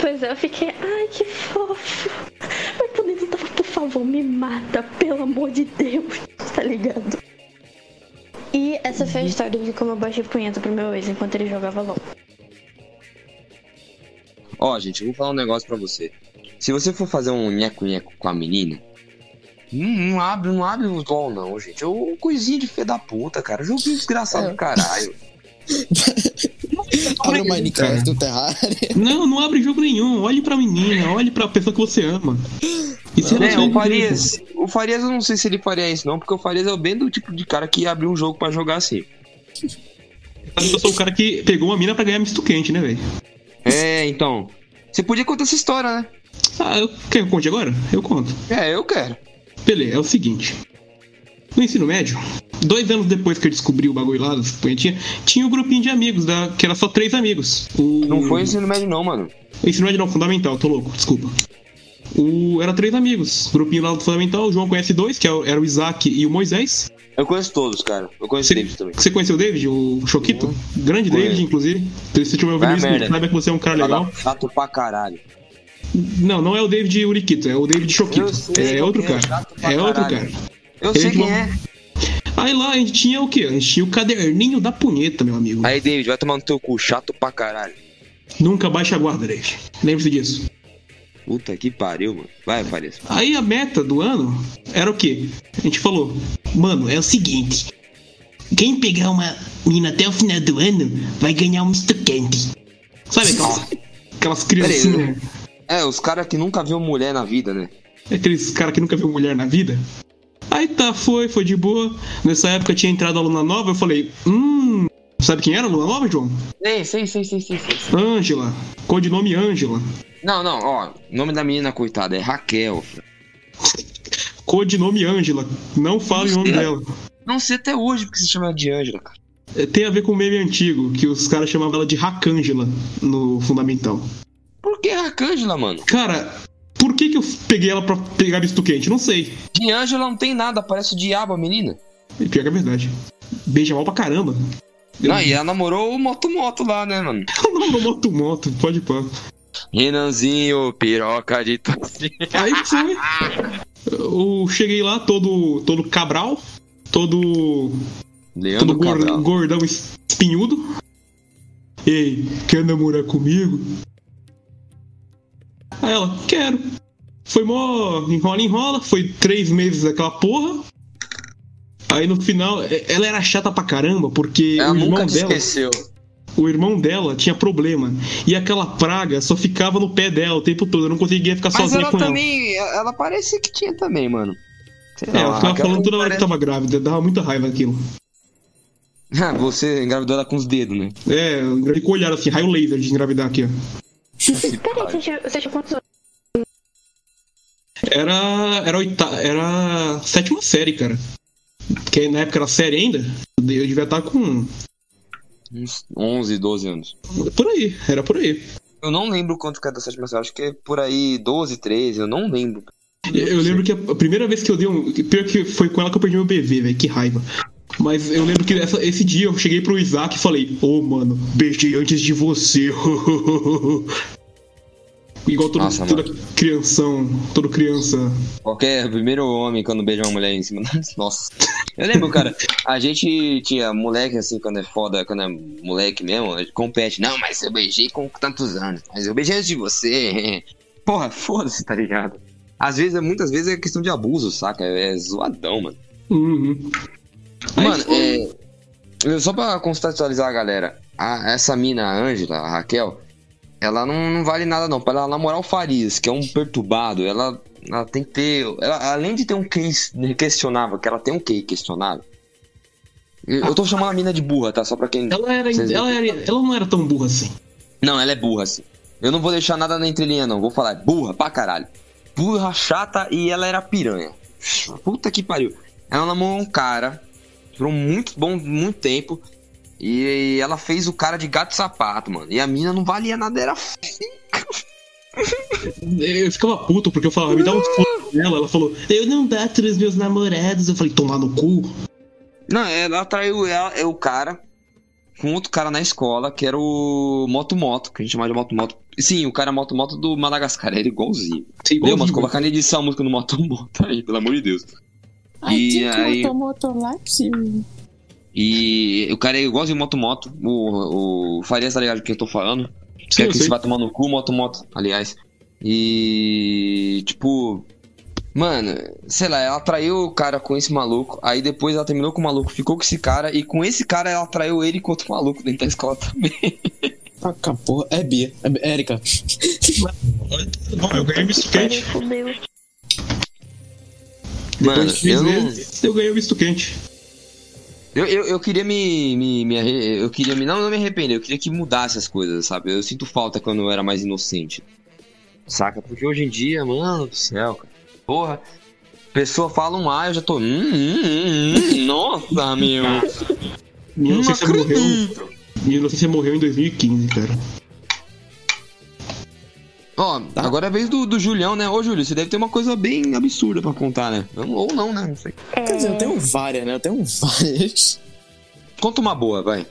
Pois é, eu fiquei, ai que fofo. Favor, me mata, pelo amor de Deus, tá ligado? E essa foi a história de como eu baixei punheta pro meu ex enquanto ele jogava LOL. Ó, gente, eu vou falar um negócio pra você. Se você for fazer um nheco-nheco com a menina, não, não abre, não abre o LOL, não, gente. É uma coisinha de fé da puta, cara. Joguinho desgraçado É. do caralho. Abre o Minecraft, o Terraria. Não, não abre jogo nenhum. Olhe pra menina, olhe pra pessoa que você ama. E se É, o Farias, o Farias eu não sei se ele faria isso não, porque o Farias é o bem do tipo de cara que abre um jogo pra jogar assim. Eu sou o cara que pegou uma mina pra ganhar misto quente, né, velho? É, então. Você podia contar essa história, né? Ah, eu, quer que eu conte agora? Eu conto. É, eu quero. Beleza, é o seguinte. No ensino médio, dois anos depois que eu descobri o bagulho lá das punhetinhas, tinha um grupinho de amigos, da, que era só três amigos. O, Não foi ensino médio não, mano. Ensino médio não, fundamental, tô louco, desculpa. O, era três amigos. Grupinho lá do fundamental, o João conhece dois, que é era o Isaac e o Moisés. Eu conheço todos, cara. Eu conheço o David também. você conheceu o David, o Choquito? Grande Conheço. David, inclusive. Se você tiver ouvindo Vai isso, merda. saiba que você é um cara legal. Chato pra caralho. Não, não é o David Uriquito, é o David Choquito. Sei É outro é, cara. É outro cara. Eu Ele sei quem é. Aí lá a gente tinha o quê? A gente tinha o caderninho da punheta, meu amigo. Aí, David, vai tomar no teu cu. Chato pra caralho. Nunca baixe a guarda, David. Lembre-se disso. Puta que pariu, mano. Vai, Farias. Aí a meta do ano era o quê? A gente falou, mano, é o seguinte. Quem pegar uma mina até o final do ano vai ganhar um misto quente. Sabe aquelas, aquelas criancinhas, É, os caras que nunca viu mulher na vida, né? aqueles caras que nunca viu mulher na vida? Aí tá, foi, foi de boa. Nessa época tinha entrado a aluna nova, eu falei, hum. Sabe quem era a aluna nova, João? Sei, sei, sei, sei, sei. sei. Ângela. Codinome Ângela. Não, não, ó. O nome da menina, coitada, é Raquel. Codinome Ângela. Não fale o nome dela. Não sei até hoje porque se chama de Ângela, cara. É, Tem a ver com um meme antigo, que os caras chamavam ela de Rakangela no Fundamental. Por que Arcângela, mano? Cara, por que que eu peguei ela pra pegar misto quente? Não sei. De Ângela não tem nada, parece o diabo, a menina. E pior que é verdade. Beija mal pra caramba. Não, e ela namorou o Moto Moto lá, né, mano? Não, não, moto, moto, pode pôr. Renanzinho, piroca de tosse. Aí foi. Eu cheguei lá todo, todo cabral, todo, Leandro todo Cabral. gordão espinhudo. Ei, quer namorar comigo? Aí ela, quero. Foi mó enrola, enrola. Foi três meses daquela porra. Aí no final, ela era chata pra caramba, porque Ela o irmão nunca te dela. esqueceu. O irmão dela tinha problema. E aquela praga só ficava no pé dela o tempo todo. Eu não conseguia ficar Mas sozinha ela com ela. também, ela parecia que tinha também, mano. Sei É, ela lá, ficava aquela falando toda hora que parece- tava grávida, dava muita raiva aquilo. Ah, Você engravidou ela com os dedos, né? É, eu com o olhar assim, raio laser de engravidar aqui, ó. Peraí, você tinha, você tinha quantos anos? Era. Era oita... Era sétima série, cara. Porque na época era série ainda. Eu devia estar com. Uns 11, 12 anos. Por aí, era por aí. Eu não lembro quanto que é da sétima série, acho que é por aí 12, 13, eu não lembro. Eu lembro que a primeira vez que eu dei um. Pior que foi com ela que eu perdi meu bebê, velho. Que raiva. Mas eu lembro que essa- esse dia eu cheguei pro Isaac e falei: Ô, mano, beijei antes de você. Igual todo, Nossa, toda crianção, toda criança. Qualquer primeiro homem quando beija uma mulher em cima. Nossa. Eu lembro, cara, a gente tinha moleque assim, quando é foda, quando é moleque mesmo, compete. Não, mas eu beijei com tantos anos. Mas eu beijei antes de você. Porra, foda-se, tá ligado? Às vezes, muitas vezes é questão de abuso, saca? É zoadão, mano. Uhum. Mano, foi- é, só pra contextualizar a galera, a- essa mina, a Ângela, a Raquel, ela não, não vale nada não. Pra ela namorar o Farias, que é um perturbado, ela, ela tem que ter. ela- além de ter um case questionável, que ela tem um QI questionável. Eu, eu tô chamando a mina de burra, tá? Só pra quem. Ela era, ela era. Ela não era tão burra assim. Não, ela é burra, assim. Eu não vou deixar nada na entrelinha, não. Vou falar, é burra pra caralho. Burra, chata e ela era piranha. Puta que pariu. Ela namorou um cara por um muito bom muito tempo. E ela fez o cara de gato sapato, mano. E a mina não valia nada, era. Eu ficava puto porque eu falava, me dá um foda dela. Ela falou, eu não bato nos meus namorados. Eu falei, tomar no cu. Não, ela traiu ela, é o cara com outro cara na escola, que era o Moto Moto, que a gente chamava de Moto Moto. Sim, o cara Moto Moto do Madagascar, era igualzinho. Sei Deu, mas colocar na edição a música do Moto Moto aí, pelo amor de Deus. E aí- E o cara é igualzinho Moto Moto. O, o Farias tá ligado do que eu tô falando. Sim, Quer eu que se vai tomar no cu, Moto Moto, aliás. E. Tipo. Mano, sei lá, ela traiu o cara com esse maluco. Aí depois ela terminou com o maluco, ficou com esse cara. E com esse cara ela traiu ele com outro maluco dentro da escola também. Taca, porra. É Bia. É Érica. Bom, eu ganhei misto quente. Mano, Depois de eu não. eu ganhei o misto quente. Eu, eu, eu queria me, me, me Eu queria me. Não, não me arrepender, eu queria que mudasse as coisas, sabe? Eu sinto falta quando eu era mais inocente. Saca? Porque hoje em dia, mano do céu, cara. Porra. Pessoa fala um A, eu já tô. Hum, hum, hum, hum, nossa, meu. Minha Não inocência morreu. acredito. Minha inocência morreu em 2015, cara. Ó, agora é a vez do, do Julião, né? Ô, Júlio, você deve ter uma coisa bem absurda pra contar, né? Ou não, né? Não sei. Quer dizer, eu tenho várias, né? Eu tenho várias. Conta uma boa, vai.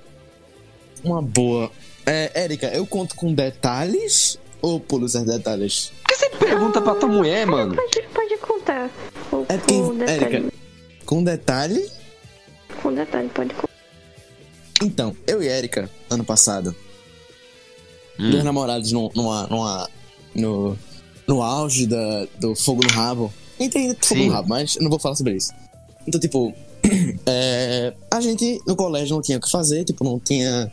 Uma boa. É, Érica, eu conto com detalhes ou pulo esses detalhes? Por que você pergunta pra tua mulher, mano? Pode, pode contar. Com, É porque, com detalhe. Érica, com detalhe. Com detalhe, pode contar. Então, eu e Érica, ano passado, Hum. dois namorados numa, numa- no, no auge da, do fogo no rabo. Entende fogo Sim. no rabo, mas eu não vou falar sobre isso. Então, tipo, é, a gente no colégio não tinha o que fazer, tipo, não tinha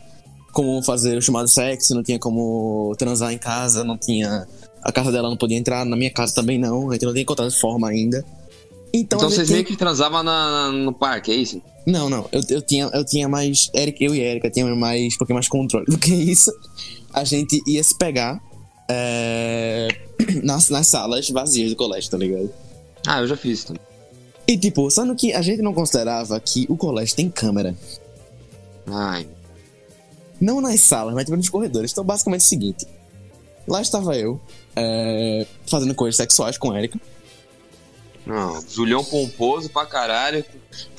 como fazer o chamado sexo, não tinha como transar em casa, não tinha. A casa dela não podia entrar, na minha casa também não, a gente não tinha encontrado forma ainda. Então, Então vocês meio que transavam na, na- no parque, é isso? não, não. Eu, eu, tinha, eu tinha mais. Eric, eu e Erika tinha mais, um pouquinho mais controle do que isso. A gente ia se pegar é, nas, nas salas vazias do colégio, tá ligado? Ah, eu já fiz isso também. E tipo, sendo que a gente não considerava que o colégio tem câmera. Ai, Não nas salas, mas tipo nos corredores. Então, basicamente é o seguinte: lá estava eu, é, fazendo coisas sexuais com a Erika. não. Zulhão pomposo pra caralho.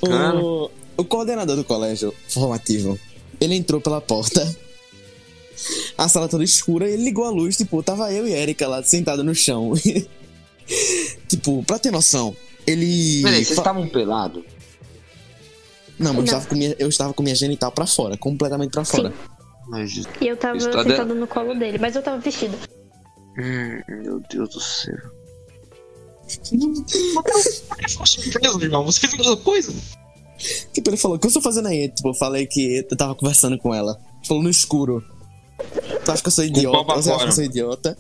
O, o coordenador do colégio formativo, ele entrou pela porta. A sala toda escura, ele ligou a luz, tipo, tava eu e Erika lá sentada no chão. tipo, pra ter noção, ele. Peraí, vocês estavam pelados? Não, mas eu estava, com minha, eu estava com minha genital pra fora, completamente pra fora. Mas, E eu tava tá sentada no colo dele, mas eu tava vestida. hum, meu Deus do céu. Irmão. Você fez a mesma coisa? Tipo, ele falou, o que eu estou fazendo aí? Tipo, eu falei que eu tava conversando com ela. Falou no escuro. Tu acha que eu sou idiota? Você acha que eu sou idiota?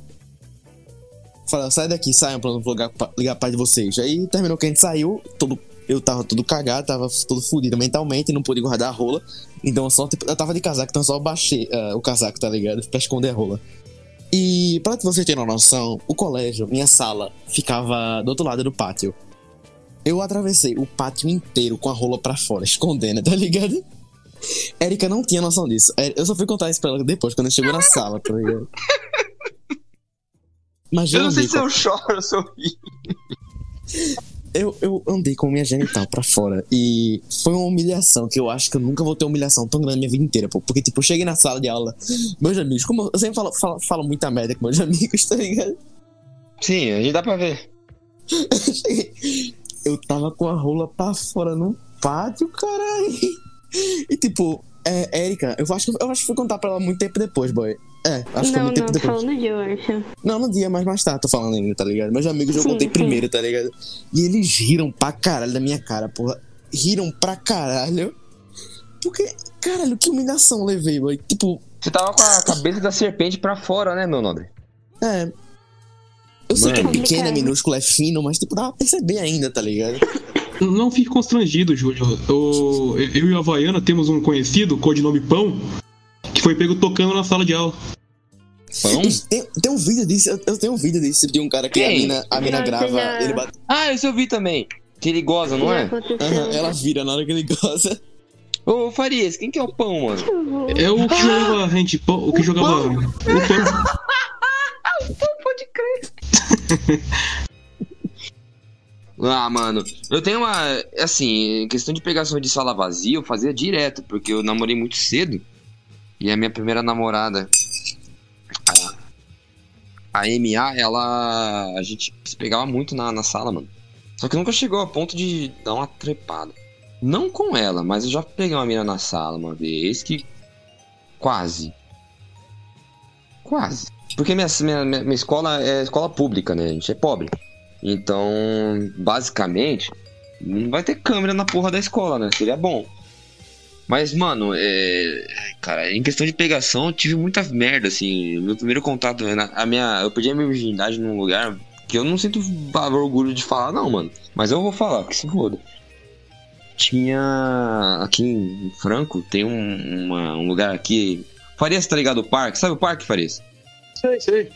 Falei, sai daqui, saiam pra eu não vou ligar, pra- ligar pra de vocês. Aí terminou que a gente saiu, todo, eu tava todo cagado, tava todo fudido mentalmente, não pude guardar a rola. Então eu só, tipo, eu tava de casaco, então eu só baixei ah, o casaco, tá ligado? Pra esconder a rola. E pra vocês terem uma noção, o colégio, minha sala, ficava do outro lado do pátio. Eu atravessei o pátio inteiro com a rola pra fora, escondendo, tá ligado? Erika não tinha noção disso. É, Eu só fui contar isso pra ela depois, quando ela chegou na sala, tá ligado? Mas eu, não sei se eu choro ou se eu ri. eu, eu andei com minha genital pra fora. E foi uma humilhação que eu acho que eu nunca vou ter humilhação tão grande na minha vida inteira, pô. Porque, tipo, eu cheguei na sala de aula, meus amigos, como eu sempre falo, falo, falo muita merda com meus amigos, tá ligado? Sim, a gente dá pra ver. Eu tava com a rola pra fora no pátio, caralho. E tipo, é, Erika, eu acho, que- eu acho que fui contar pra ela muito tempo depois, boy. É, acho que foi não, muito não, tempo tô depois. falando de hoje. Não, no dia, mas mais tarde, tô falando ainda, tá ligado? Meus amigos eu Sim, contei sim. primeiro, tá ligado? E eles riram pra caralho da minha cara, porra. Riram pra caralho. Porque, caralho, que humilhação eu levei, boy. Tipo, Você tava com a cabeça da serpente pra fora, né, meu nobre? é. Eu sei que é Mano. pequeno, é minúsculo, é fino, mas tipo, dá pra perceber ainda, tá ligado? Não fique constrangido, Júlio. O- eu e a Havaiana temos um conhecido, codinome Pão, que foi pego tocando na sala de aula. Pão? Tem, tem um vídeo disso, eu, eu tenho um vídeo disso de um cara que a Quem? mina, a mina Já- grava, já- ele bate. Ah, isso eu vi também. Que ele goza, não é? ela vira na hora que ele goza. Ô, Farias, quem que é o pão, mano? É o que jogava handball, o que jogava. O Pão. Pode crer. ah, mano, eu tenho uma. Assim, questão de pegação de sala vazia, eu fazia direto, porque eu namorei muito cedo. E a minha primeira namorada, a, a MA, ela. A gente se pegava muito na, na sala, mano. Só que nunca chegou a ponto de dar uma trepada. Não com ela, mas eu já peguei uma mina na sala uma vez que. Quase. Quase. Porque minha, minha, minha escola é escola pública, né? A gente é pobre. Então, basicamente, não vai ter câmera na porra da escola, né? Seria bom. Mas, mano, é. Cara, em questão de pegação, eu tive muita merda, assim. Meu primeiro contato. na- A minha, eu perdi a minha virgindade num lugar que eu não sinto orgulho de falar, não, mano. Mas eu vou falar, que se foda. Tinha. Aqui em Franco, tem um, uma- um lugar aqui. Farias, tá ligado? O parque? Sabe o parque, Farias? Sei, sei.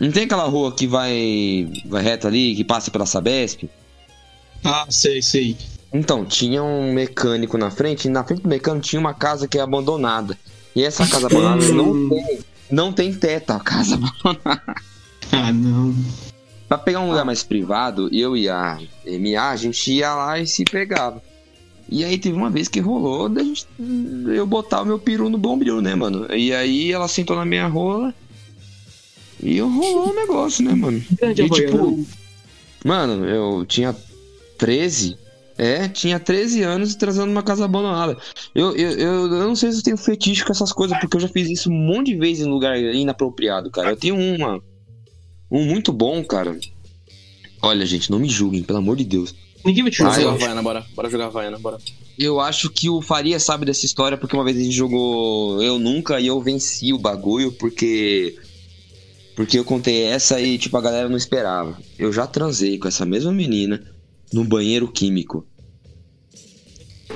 Não tem aquela rua que vai, vai reto ali, que passa pela Sabesp? Ah, sei, sei. Então, tinha um mecânico na frente, e na frente do mecânico tinha uma casa que é abandonada. E essa casa abandonada não tem, não tem teto, a casa abandonada. Ah, não. Pra pegar um lugar mais privado, eu e a MA, a gente ia lá e se pegava. E aí teve uma vez que rolou da gente, eu botar o meu peru no bombril, né, mano? E aí ela sentou na minha rola e rolou o negócio, né, mano? Grande E, tipo, mano, eu tinha 13. É, tinha 13 anos e trazendo uma casa abandonada. Eu, eu, eu, eu não sei se eu tenho fetiche com essas coisas, porque eu já fiz isso um monte de vezes em lugar inapropriado, cara. Eu tenho uma. Um muito bom, cara. Olha, gente, não me julguem, pelo amor de Deus. Ninguém vai te Ah, eu- Havaiana, bora. Bora jogar Havaiana, bora. Eu acho que o Faria sabe dessa história, porque uma vez a gente jogou Eu Nunca e eu venci o bagulho, porque. Porque eu contei essa e, tipo, a galera não esperava. Eu já transei com essa mesma menina no banheiro químico.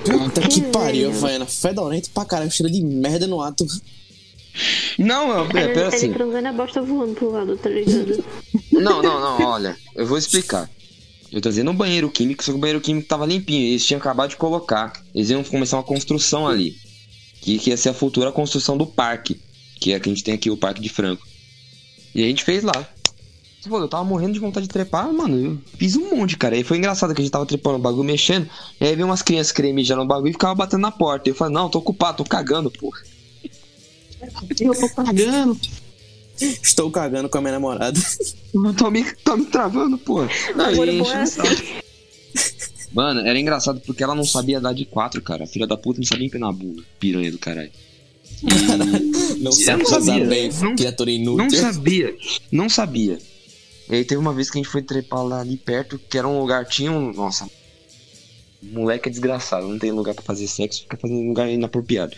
Puta que pariu, velho. Havaiana. Fedorento pra caralho, cheiro de merda no ato. Não, é, Ele, pera ele assim. transando a bosta voando pro lado, tá ligado? Não, não, não, olha, eu vou explicar. Eu trazia no banheiro químico, só que o banheiro químico tava limpinho, eles tinham acabado de colocar. Eles iam começar uma construção ali. Que, que ia ser a futura construção do parque. Que é que a gente tem aqui, o Parque de Franco. E a gente fez lá. Pô, eu tava morrendo de vontade de trepar, mano. Eu fiz um monte, cara. E foi engraçado que a gente tava trepando o bagulho, mexendo. E aí veio umas crianças querendo mijar no bagulho e ficava batendo na porta. E eu falei, não, tô ocupado, tô cagando, porra. Eu tô pagando. Estou cagando com a minha namorada. Não tô me, tô me travando, porra. Não, e é saco. Mano, era engraçado porque ela não sabia dar de quatro, cara. A filha da puta não sabia empinar a bunda. Piranha do caralho. Não sabe não sabia. bem, Não- criatura Não inútil. sabia, não sabia. E aí teve uma vez que a gente foi trepar lá ali perto, que era um lugar, tinha um. Nossa. Moleque é desgraçado, não tem lugar pra fazer sexo, fica fazendo lugar inapropriado.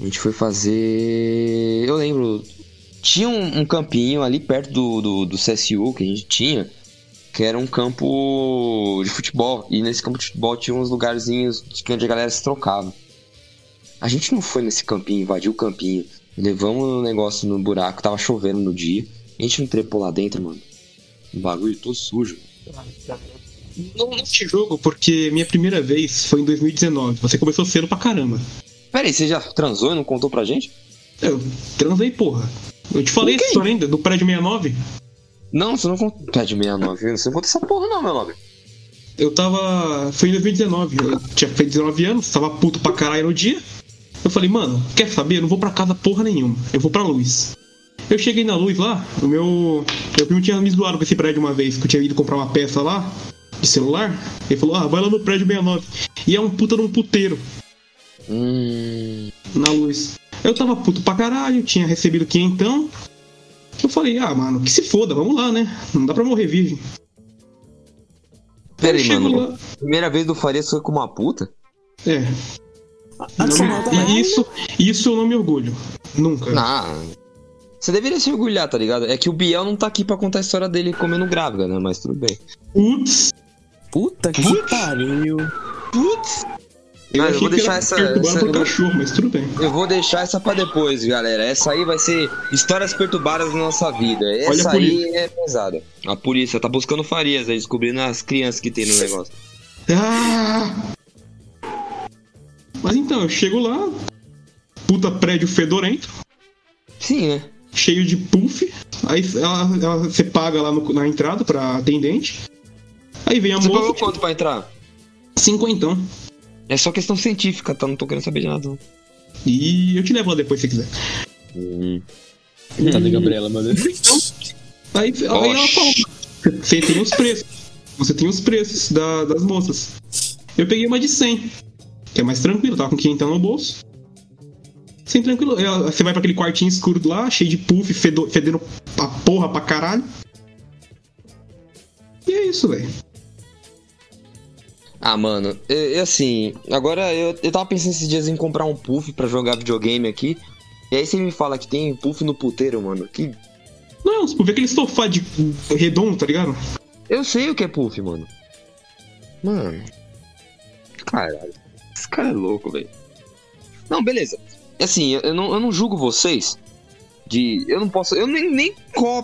A gente foi fazer. Eu lembro. Tinha um, um campinho ali perto do, do, do CSU que a gente tinha, que era um campo de futebol. E nesse campo de futebol tinha uns lugarzinhos onde a galera se trocava. A gente não foi nesse campinho, invadiu o campinho. Levamos o negócio no buraco, tava chovendo no dia. A gente não trepou lá dentro, mano. O bagulho todo sujo. Não, te jogo, porque minha primeira vez foi em 2019. Você começou cedo pra caramba. Pera aí, você já transou e não contou pra gente? Eu transei, porra. Eu te falei essa história ainda, do prédio 69. Não, você não contou. Pé de 69, você não conta essa porra não, meu nome. Eu tava. Foi em 2019. Eu tinha feito 19 anos, tava puto pra caralho no dia. Eu falei, mano, quer saber? Eu não vou pra casa porra nenhuma. Eu vou pra luz. Eu cheguei na luz lá, o meu. Meu primo tinha me zoado com esse prédio uma vez, que eu tinha ido comprar uma peça lá, de celular. Ele falou, ah, vai lá no prédio 69. E é um puta de um puteiro Hum. na luz. Eu tava puto pra caralho, tinha recebido quinhentão. Eu falei, ah, mano, que se foda, vamos lá, né? Não dá pra morrer virgem. Pera aí, mano. lá- Primeira vez do Farias foi com uma puta? É. Me- isso, isso eu não me orgulho. Nunca. Ah. Você deveria se orgulhar, tá ligado? É que o Biel não tá aqui pra contar a história dele comendo grávida, né? Mas tudo bem. Putz, Puta que pariu. Putz! eu eu vou deixar essa. essa- eu, vou, cachorro, mas tudo bem. eu vou deixar essa pra depois, galera. Essa aí vai ser histórias perturbadas da nossa vida. Essa a aí é pesada. A polícia tá buscando Farias aí, descobrindo as crianças que tem no negócio. Ah! Mas então, eu chego lá, puta prédio fedorento, Sim, né? cheio de puff. Aí ela, ela- você paga lá no- na entrada pra atendente. Aí vem a Você moça, pagou quanto pra entrar? cinquentão. É só questão científica, tá? Não tô querendo saber de nada. não. E eu te levo lá depois se quiser. Hum. Tá de Gabriela, mano. Aí, aí ela fala, você tem os preços. Você tem os preços da- das moças. Eu peguei uma de 100, que é mais tranquilo, tava com 500 no bolso. Sem tranquilo. Ela- Você vai pra aquele quartinho escuro lá, cheio de puff, fedo- fedendo a porra pra caralho. E é isso, velho. Ah, mano, eu, assim, agora eu, eu tava pensando esses dias em comprar um puff pra jogar videogame aqui. E aí você me fala que tem puff no puteiro, mano. Que. Não, você vê aquele sofá de redondo, tá ligado? Eu sei o que é puff, mano. Mano. Caralho. Esse cara é louco, velho. Não, beleza. Assim, eu, não, eu não julgo vocês. De. Eu não posso. Eu nem, nem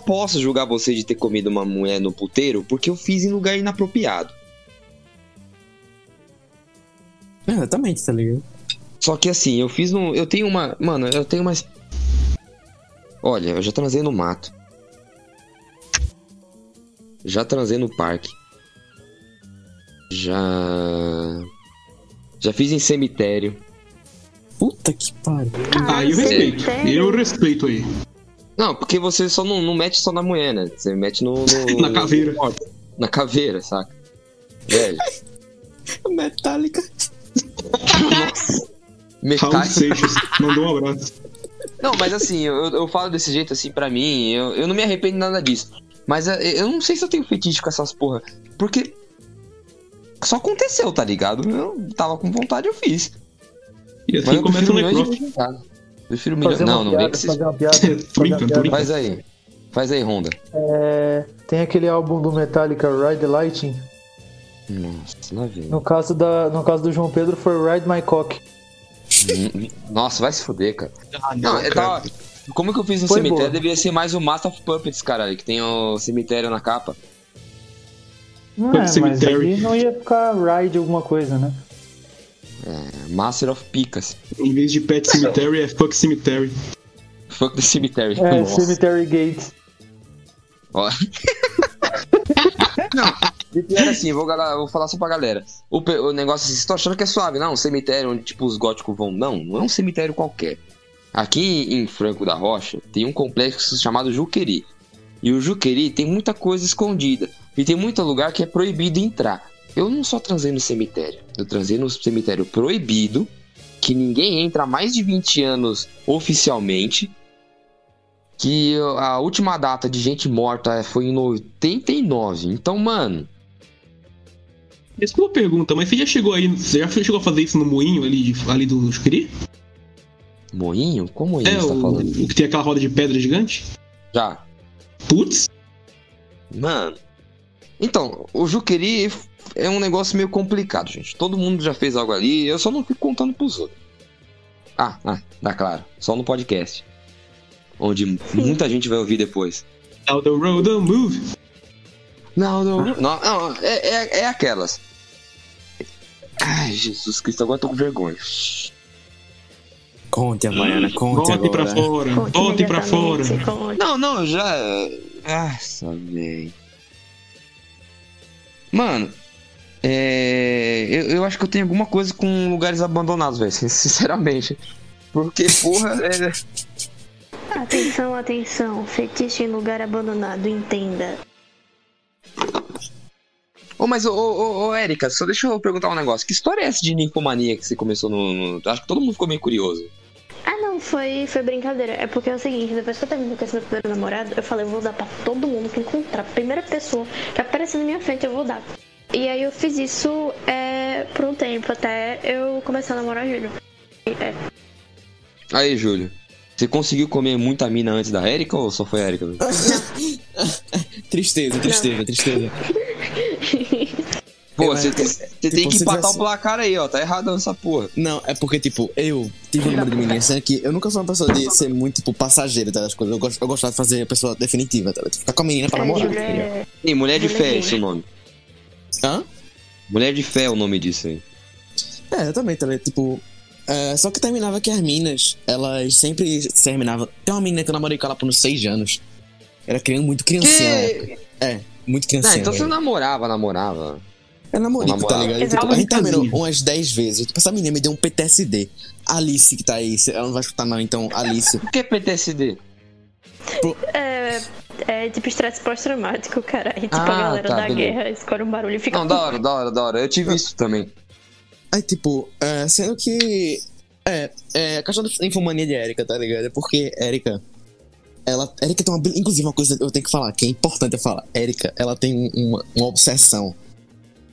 posso julgar vocês de ter comido uma mulher no puteiro, porque eu fiz em lugar inapropriado. Exatamente, tá ligado? Só que assim, eu fiz no. Eu tenho uma. Mano, eu tenho mais. Olha, eu já transei no mato. Já transei no parque. Já. Já fiz em cemitério. Puta que pariu. Aí eu respeito. Eu respeito aí. Não, porque você só não, não mete só na mulher, né? Você mete no. no- Na caveira. Na caveira, saca? Velho. Metade. Seixas, mandou um abraço. Não, mas assim, eu, eu falo desse jeito assim pra mim, eu, eu não me arrependo de nada disso. Mas é, eu não sei se eu tenho fetiche com essas porra. Porque. Só aconteceu, tá ligado? Eu tava com vontade, eu fiz. E Mas assim eu começa prefiro o necroft. Prefiro milhões. Fazer Não, não piada, vem que. Tô brincando, tô brincando. Faz aí. Faz aí, Honda. É, tem aquele álbum do Metallica, Ride the Lightning. Nossa, lá vem. No caso, da, no caso do João Pedro foi Ride My Cock. Nossa, vai se fuder, cara. Ah, Não, é cara. da... Como que eu fiz no Foi cemitério? boa. Deveria ser mais o Master of Puppets, caralho, que tem o cemitério na capa. Não é, mas aí não ia ficar Ride alguma coisa, né? É, Master of Picas. Em vez de Pet Cemetery, é Fuck Cemetery. Fuck the Cemetery. É, Nossa. Cemetery Gates. Ó. não, e pior assim, vou, vou falar só pra galera. O, o negócio assim, vocês estão achando que é suave, não? Um cemitério onde tipo os góticos vão. Não, não é um cemitério qualquer. Aqui em Franco da Rocha tem um complexo chamado Juqueri. E o Juqueri tem muita coisa escondida. E tem muito lugar que é proibido entrar. Eu não só transei no cemitério. Eu transei no cemitério proibido. Que ninguém entra há mais de 20 anos oficialmente que a última data de gente morta foi em 89. Então, mano, Desculpa a pergunta, mas você já chegou aí. Você já chegou a fazer isso no moinho ali, ali do Juqueri? moinho? Como moinho É, você tá o, falando? o que tem aquela roda de pedra gigante? Já. Putz, Mano. Então, o Juqueri é um negócio meio complicado, gente. Todo mundo já fez algo ali, eu só não fico contando pros outros. Ah, ah, dá claro. Só no podcast. Onde muita gente vai ouvir depois. Now the road don't move. Não, não, não, não é, é, é aquelas. Ai, Jesus Cristo, agora eu tô com vergonha. Conte, Havaiana, conte Volte pra agora. fora. Conte Volte pra fora. conte. Não, não, já. Nossa, velho. Mano, é. Eu, eu acho que eu tenho alguma coisa com lugares abandonados, velho. sinceramente. Porque, porra, é. Atenção, atenção. Fetiche em lugar abandonado, entenda. Ô, mas, ô, ô, ô, Érica, só deixa eu perguntar um negócio. Que história é essa de ninfomania que você começou no. no- Acho que todo mundo ficou meio curioso. Não, foi, foi brincadeira. É porque é o seguinte, depois que eu terminei com esse meu primeiro namorado, eu falei, eu vou dar pra todo mundo que encontrar. A primeira pessoa que aparecer na minha frente, eu vou dar. E aí eu fiz isso é, por um tempo, até eu começar a namorar Júlio. É. Aí, Júlio. Você conseguiu comer muita mina antes da Érica ou só foi a Érica? Tristeza, tristeza, tristeza. Pô, É, você, tem tipo, que se empatar tivesse- o placar aí, ó. Tá errado essa porra. Não, é porque, tipo, eu tive um número de meninas sendo que eu nunca fui uma pessoa de ser muito, tipo, passageira tá, das coisas. Eu, gosto, eu gostava de fazer a pessoa definitiva, tá? ligado? Ficar com a menina pra É, namorar. Tá é... E mulher de fé, é esse é o nome. Hã? Mulher de fé é o nome disso aí. É, eu também, tá ligado? Tipo. é, só que terminava que as minas, elas sempre terminavam. Tem uma menina que eu namorei com ela por uns seis anos. Era criança, muito criancinha época. É, muito Ah, criancinha. então você namorava, namorava. É namorico, tá ligado? Tipo, a gente terminou umas 10 vezes. Tipo, essa menina me deu um PTSD. Alice que tá aí, ela não vai escutar não, então Alice. Por que PTSD? É, é tipo estresse pós-traumático, cara. E tipo, Ah, a galera tá, da beleza. guerra escolhe um barulho e fica. Não, da hora, da hora, da hora. Eu tive isso também. Aí, tipo, é, sendo que. É, é, a questão da infomania de Erika, tá ligado? É porque Erika. Ela. Erika tem uma. Inclusive, uma coisa que eu tenho que falar, que é importante eu falar. Erika, ela tem um- uma, uma obsessão.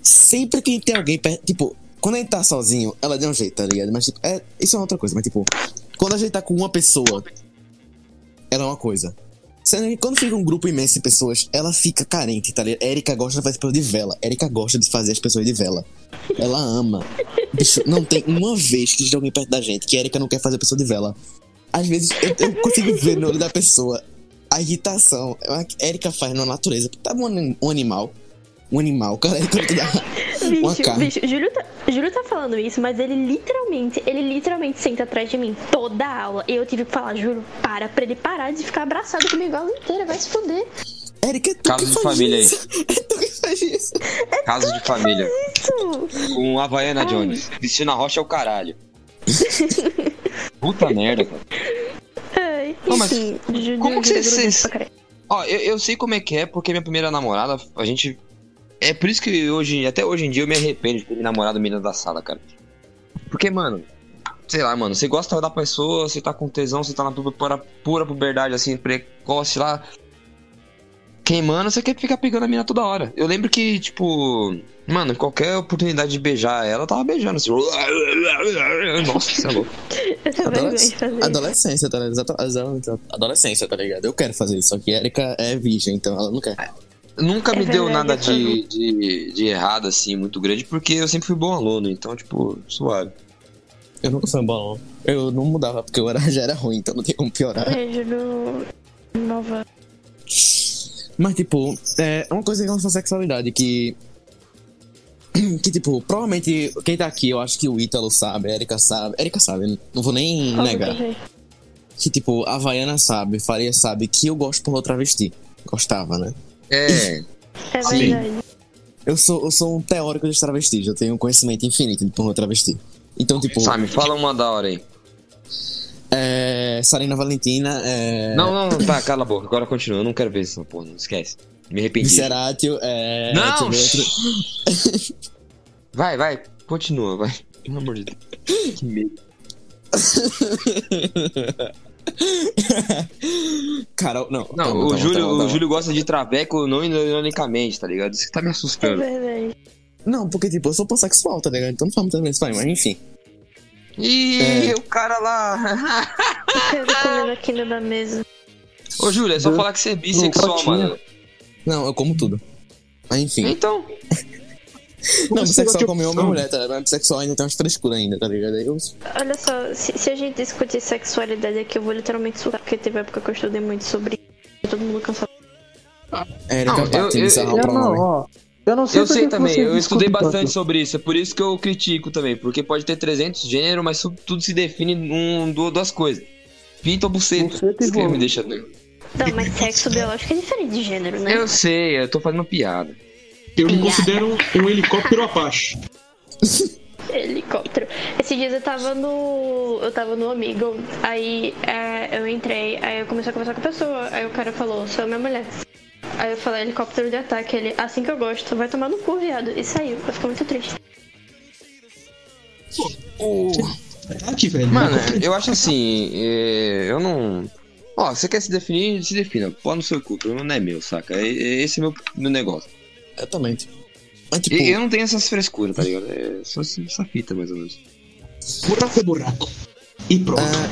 Sempre que tem alguém perto. Tipo, quando a gente tá sozinho, ela dá um jeito, tá ligado? Mas, tipo, é, isso é outra coisa. Mas, tipo, quando a gente tá com uma pessoa, ela é uma coisa. Sendo que quando fica um grupo imenso de pessoas, ela fica carente, tá ligado? Erika gosta de fazer pessoas de vela. Erika gosta de fazer as pessoas de vela. Ela ama. Bicho, não tem uma vez que esteja alguém perto da gente que Erika não quer fazer pessoa de vela. Às vezes eu, eu consigo ver no olho da pessoa a irritação. A Erika faz na natureza. Tá um animal. Um animal, cara. Erika te dá uma Bicho, carne. bicho, Júlio tá, Júlio tá falando isso, mas ele literalmente, ele literalmente senta atrás de mim toda a aula. E eu tive que falar, Júlio, para, pra ele parar de ficar abraçado comigo a aula inteira, vai se fuder. Erika, é tu Caso que de faz família aí. isso. É tu que faz isso. Caso de família. Isso. Com Havaiana Ai. Jones. Cristina Rocha é o caralho. Puta merda, cara. Ai, Não, mas enfim, Júlio, como que é vocês-. Ó, eu, eu sei como é que é, porque minha primeira namorada, a gente. É por isso que hoje, até hoje em dia eu me arrependo de ter me namorado menina da sala, cara. Porque, mano, sei lá, mano, você gosta da pessoa, você tá com tesão, você tá na pura, pura, puberdade, assim, precoce lá. Queimando, você quer ficar pegando a mina toda hora. Eu lembro que, tipo, mano, qualquer oportunidade de beijar ela, eu tava beijando assim. Nossa, você é louco. Isso. Adolescência, tá ligado? Adolescência, tá ligado? Eu quero fazer isso, só que Erika é virgem, então ela não quer. Nunca É me deu nada de, de, de errado, assim, muito grande, porque eu sempre fui bom aluno, então, tipo, suave. Eu nunca fui um balão. Eu não mudava, porque eu era, já era ruim, então não tem como piorar. É, Júlio. Nova. Mas, tipo, é uma coisa em relação à sexualidade que. que, tipo, provavelmente quem tá aqui, eu acho que o Ítalo sabe, a Erika sabe. Erika sabe, não vou nem negar. Que, tipo, a Havaiana sabe, Faria sabe que eu gosto por travesti. Gostava, né? É. É verdade. Eu sou, eu sou um teórico de travestis, eu tenho um conhecimento infinito de pornô travesti. Então, tipo, Sabe, fala uma da hora aí. é, Sarina Valentina, é, Não, não, não, tá, cala a boca. Agora continua. Eu não quero ver essa porra, não esquece. Me arrependi. Visceratio, é, Não! outro- Vai, vai, continua, vai. Pelo amor de Deus. Que medo. Carol, não. Não, calma, o, calma, Júlio, calma, o. Júlio gosta de traveco não ironicamente, tá ligado? Isso que tá me É assustando. verdade. Não, porque, tipo, eu sou pansexual, tá ligado? Então não faz muita diferença pra mim, mas enfim. Ih, É. o cara lá. Comendo aqui na mesa. Ô, Júlio, é só Do- falar que você é bissexual, mano. Não, eu como tudo. Mas enfim. Então. Não, bissexual come homem e opção. mulher, tá ligado? Mas bissexual ainda tem umas frescuras ainda, tá ligado? Aí eu... Olha só, se, se a gente discutir sexualidade aqui, eu vou literalmente surtar, porque teve época que eu estudei muito sobre isso. Todo mundo cansado. Erika Não, eu- eu- o Eu não, pronome. ó. Eu não sei Eu sei também, eu estudei bastante tanto. sobre isso, é por isso que eu critico também, porque pode ter 300 gêneros, mas tudo se define num du- duas coisas. Pinto ou buceta. Buceta e Isso que me deixa doido. Não, mas sexo biológico é diferente de gênero, né? Eu sei, eu tô fazendo piada. Eu me considero um helicóptero Apache. Helicóptero. Esses dias eu tava no. Eu tava no Amigo, aí é, eu entrei, aí eu comecei a conversar com a pessoa, aí o cara falou, sou minha mulher. Aí eu falei, helicóptero de ataque, ele, assim que eu gosto, vai tomar no cu, viado. E saiu, eu fiquei muito triste. Aqui, velho. Mano, eu acho assim, é, eu não. Ó, você quer se definir, se defina. Pô no seu cu, o problema não é meu, saca? Esse é meu, meu negócio. Exatamente. Mas, tipo, E eu não tenho essas frescuras, tá ligado? É só essa fita, mais ou menos. buraco é buraco. E pronto. Ah,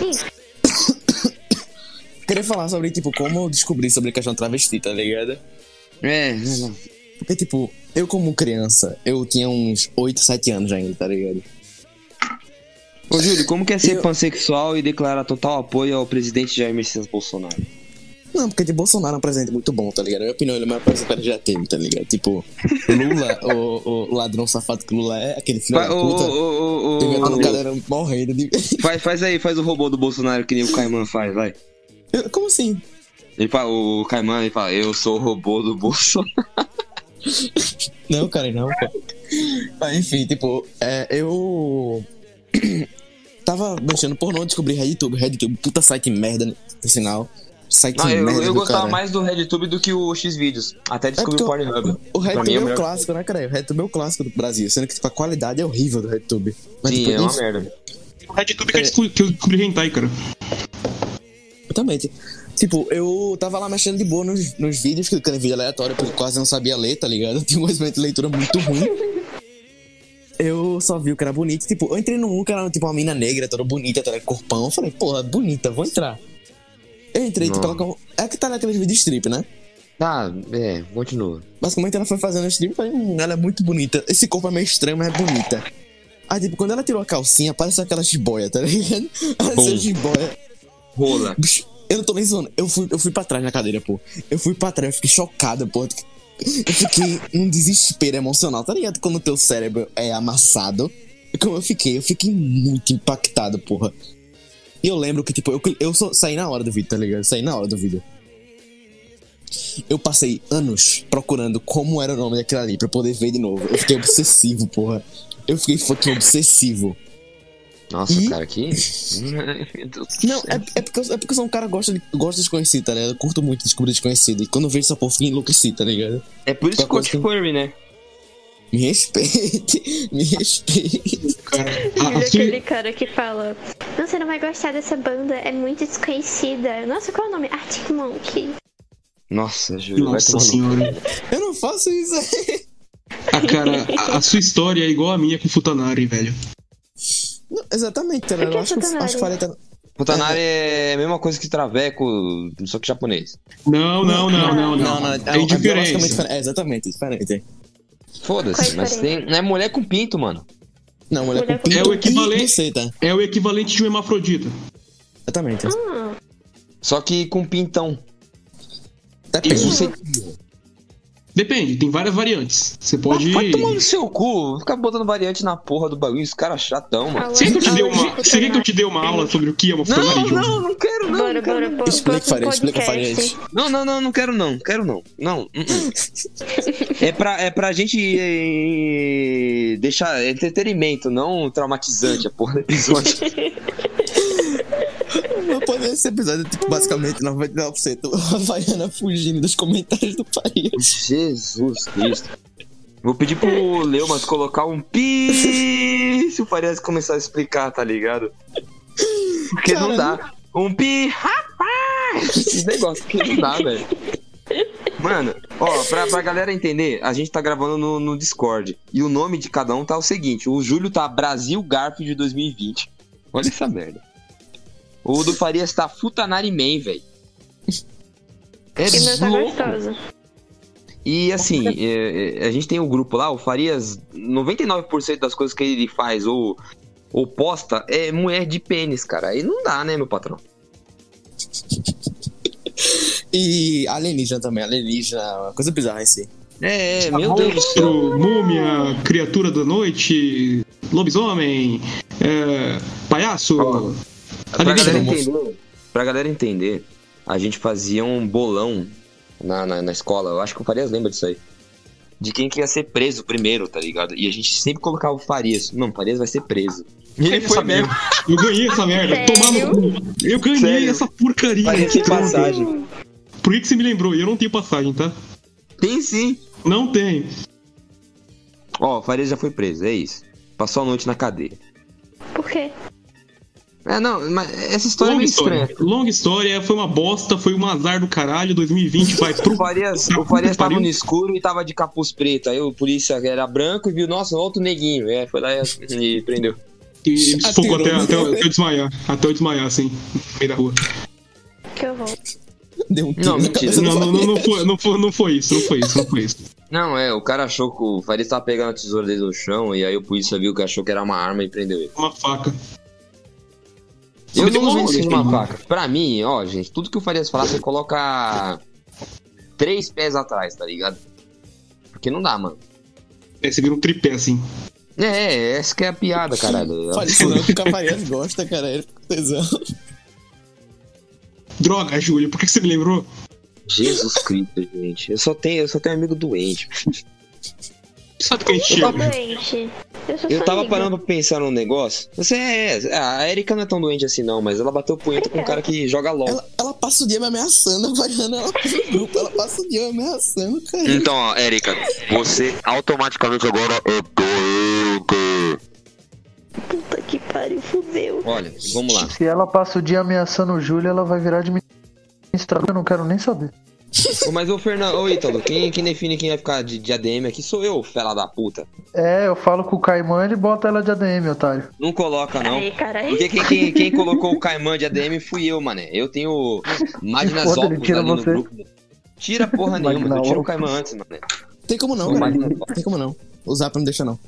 queria falar sobre, tipo, como eu descobri sobre a questão travesti, tá ligado? É, não, não. Porque, tipo, eu como criança, eu tinha uns 8, 7 anos ainda, tá ligado? Ô, Júlio, como que é ser Eu- pansexual e declarar total apoio ao presidente Jair Messias Bolsonaro? Não, porque de Bolsonaro é um presidente muito bom, tá ligado? Na minha opinião, ele é o maior presidente que ele já teve, tá ligado? Tipo, Lula, o, o ladrão safado que Lula é, aquele filho da puta. ô, ô, galera morrendo de. faz, faz aí, faz o robô do Bolsonaro que nem o Caiman faz, vai. Eu- Como assim? Ele fala, o Caiman ele fala, eu sou o robô do Bolsonaro. Não, cara, não, pô. Mas enfim, tipo, é, eu. Tava mexendo pornô, descobri RedTube. RedTube, puta site merda, por sinal. Site Não, eu, merda eu do gostava cara. mais do RedTube do que o Xvideos. Até descobri É o Pornhub. O RedTube é, é o clássico, né, cara? O RedTube é o clássico do Brasil, sendo que tipo, a qualidade é horrível do RedTube. Mas, Sim, tipo, é uma enfim, merda. O RedTube que eu descobri- que eu descobri hentai, cara. Exatamente. Tipo, eu tava lá mexendo de boa nos, nos vídeos, clicando em vídeo aleatório, porque eu quase não sabia ler, tá ligado? Eu tinha um conhecimento de leitura muito ruim. Eu só vi o que era bonito. Tipo, eu entrei num que era tipo uma mina negra, toda bonita, toda corpão. Eu falei, porra, bonita, vou entrar. Eu entrei, tipo, ela. com- É que tá naqueles vídeos strip, né? Tá, é, continua. Basicamente ela foi fazendo strip e falei, hum, ela é muito bonita. Esse corpo é meio estranho, mas é bonita. Aí, tipo, quando ela tirou a calcinha, parecia aquela jiboia, tá ligado? Bom. jiboia. Rola. Bicho, eu não tô nem zoando. Eu fui, eu fui pra trás na cadeira, pô. Eu fui pra trás, eu fiquei chocado, pô. Eu fiquei num desespero emocional, tá ligado? Quando o teu cérebro é amassado. Como eu fiquei, eu fiquei muito impactado, porra. E eu lembro que, tipo, eu, eu só saí na hora do vídeo, tá ligado? Saí na hora do vídeo. Eu passei anos procurando como era o nome daquilo ali pra eu poder ver de novo. Eu fiquei obsessivo, porra. Eu fiquei fucking obsessivo. Nossa, E- cara, que. Não, é, é, porque, eu- é porque eu sou um cara que gosta de, gosta de desconhecido, tá ligado? Eu curto muito descobrir desconhecido. E quando eu vejo essa porra, eu fico enlouquecido, tá ligado? É por isso que curte coisa Furby, né? Me respeite, me respeite. Cara, E a, a aquele cara que fala, não, você não vai gostar dessa banda, é muito desconhecida. Nossa, qual é o nome? Arctic Monkey. Nossa, Júlio, Nossa senhora. Eu não faço isso aí. A cara, a, a sua história é igual a minha com o Futanari, velho. Não, exatamente, tá que Eu é acho que, Futanari? acho que tá... Futanari é a mesma coisa que Traveco, só que japonês. Não, não, não, não, não. Não, não, é, É é diferente. É, exatamente, diferente. Foda-se, mas tem. diferença? É mulher com pinto, mano. Não, mulher Mulher com pinto É o equivalente- e buceta. É o equivalente de um hermafrodita. Exatamente. Ah, Só que com pintão. Tá E bem. Depende, tem várias variantes. Você pode. Vai tomar no seu cu. Ficar botando variante na porra do bagulho. Esse cara é chatão, mano. Você quer que eu te dê uma, de você quer que eu te dê uma aula sobre o que é uma Não, funcionária? não, não quero não. Bora, não quero bora, bora. Explica, Faria, explica. Faria. Não, não, não, não quero não, quero não. Não, uh -uh. é, pra, é pra gente eh, deixar entretenimento, não traumatizante a porra do episódio. Mas pode esse episódio, tipo, basicamente 99% a Havaiana fugindo dos comentários do Faria. Jesus Cristo. Vou pedir pro Leumas colocar um pi se o Farias começar a explicar, tá ligado? Porque não dá. Um pi, rapaz! Esse negócio que não dá, velho. Mano, ó, pra, pra galera entender, a gente tá gravando no, no Discord. E o nome de cada um tá o seguinte: o Júlio tá Brasil Garfield 2020. Olha essa merda. O do Farias tá Futanari Man, velho. É E meu tá gostoso. E assim, é, é, a gente tem um grupo lá, o Farias, 99% das coisas que ele faz ou, ou posta é mulher de pênis, cara. Aí não dá, né, meu patrão? E alienígena também, alienígena, coisa bizarra em si. É, meu Deus do céu. Monstro, múmia, criatura da noite, lobisomem, é, palhaço. Ó, Pra galera, entender, pra galera entender, a gente fazia um bolão na, na, na escola. Eu acho que o Farias lembra disso aí. De quem que ia ser preso primeiro, tá ligado? E a gente sempre colocava o Farias. Não, o Farias vai ser preso. E ele foi mesmo. merda. Eu ganhei essa merda. Sério? Tomar no cu. Eu ganhei Sério? essa porcaria. Farias tem passagem. Por que, que você me lembrou? E eu não tenho passagem, tá? Tem sim. Não tem. Ó, o Farias já foi preso, é isso. Passou a noite na cadeia. Por quê? É, não, mas essa história é Longa meio história. estranha. Longa história, foi uma bosta, foi um azar do caralho. 2020 vai pro. O Farias, o Farias tava no escuro e tava de capuz preto. Aí o polícia era branco e viu, nossa, outro neguinho. É, foi lá e, e prendeu. E me sufocou até, até, eu- até eu desmaiar. Até eu desmaiar, assim, no meio da rua. Que horror. Deu um tiro Não, mentira. Não, não, não, não, foi, não, foi, não foi isso, não foi isso, não foi isso. Não, é, o cara achou que o Farias tava pegando a tesoura dele no chão e aí o polícia viu que achou que era uma arma e prendeu ele. Uma faca. Eu não uma uso isso uma faca. Pra mim, ó, gente, tudo que o Farias falar, você coloca três pés atrás, tá ligado? Porque não dá, mano. É, você vira um tripé, assim. É, essa que é a piada, caralho. Fale isso não, que o Cavarias gosta, cara. Ele fica com tesão. Droga, Júlio, por que você me lembrou? Jesus Cristo, gente. Eu só tenho, eu só tenho amigo doente. Sabe que a gente tava- Doente. Eu tava amiga. parando pra pensar num negócio. Você é. A Erika não é tão doente assim, não, mas ela bateu punheta com um cara que joga LOL. Ela, ela passa o dia me ameaçando, a Havaiana, ela no grupo, ela passa o dia me ameaçando, cara. Então, ó, Erika, você automaticamente agora é doente. Puta que pariu, fudeu. Olha, vamos lá. Se ela passa o dia ameaçando o Júlio, ela vai virar administradora. Eu não quero nem saber. Ô, Mas ô Fernando, ô Ítalo, quem, quem define quem vai ficar de, de ADM aqui sou eu, fela da puta. É, eu falo com o Caimã, ele bota ela de ADM, otário. Não coloca, não. Aí, caralho. Porque quem, quem, quem colocou o Caimã de ADM fui eu, mané. Eu tenho Magna Foda, ele Zopus tira ali no você. grupo. Tira porra nenhuma, Magna eu tiro o Opus. Caimã antes, mané. Tem como não, cara. Zopus. Tem como não. O Zap não deixa não.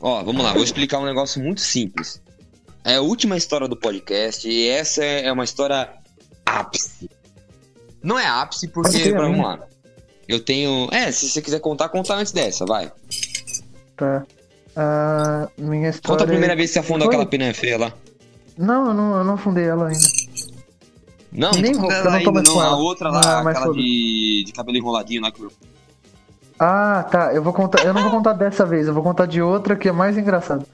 Ó, vamos lá, vou explicar um negócio muito simples. É a última história do podcast e essa é uma história ápice. Não é ápice porque, ser, vamos né? lá. Eu tenho. É, se você quiser contar, conta antes dessa, vai. Tá. Ah, minha história. Conta a primeira vez que você afundou Foi? aquela pena feia lá. Não, eu não, eu não fundei ela ainda. Não, Nem não vou, conta eu não ela tô mais não. A ela. outra Não, lá, mas aquela de, de cabelo enroladinho lá que eu. Ah, tá. Eu vou contar. Eu não vou contar dessa vez, eu vou contar de outra que é mais engraçada.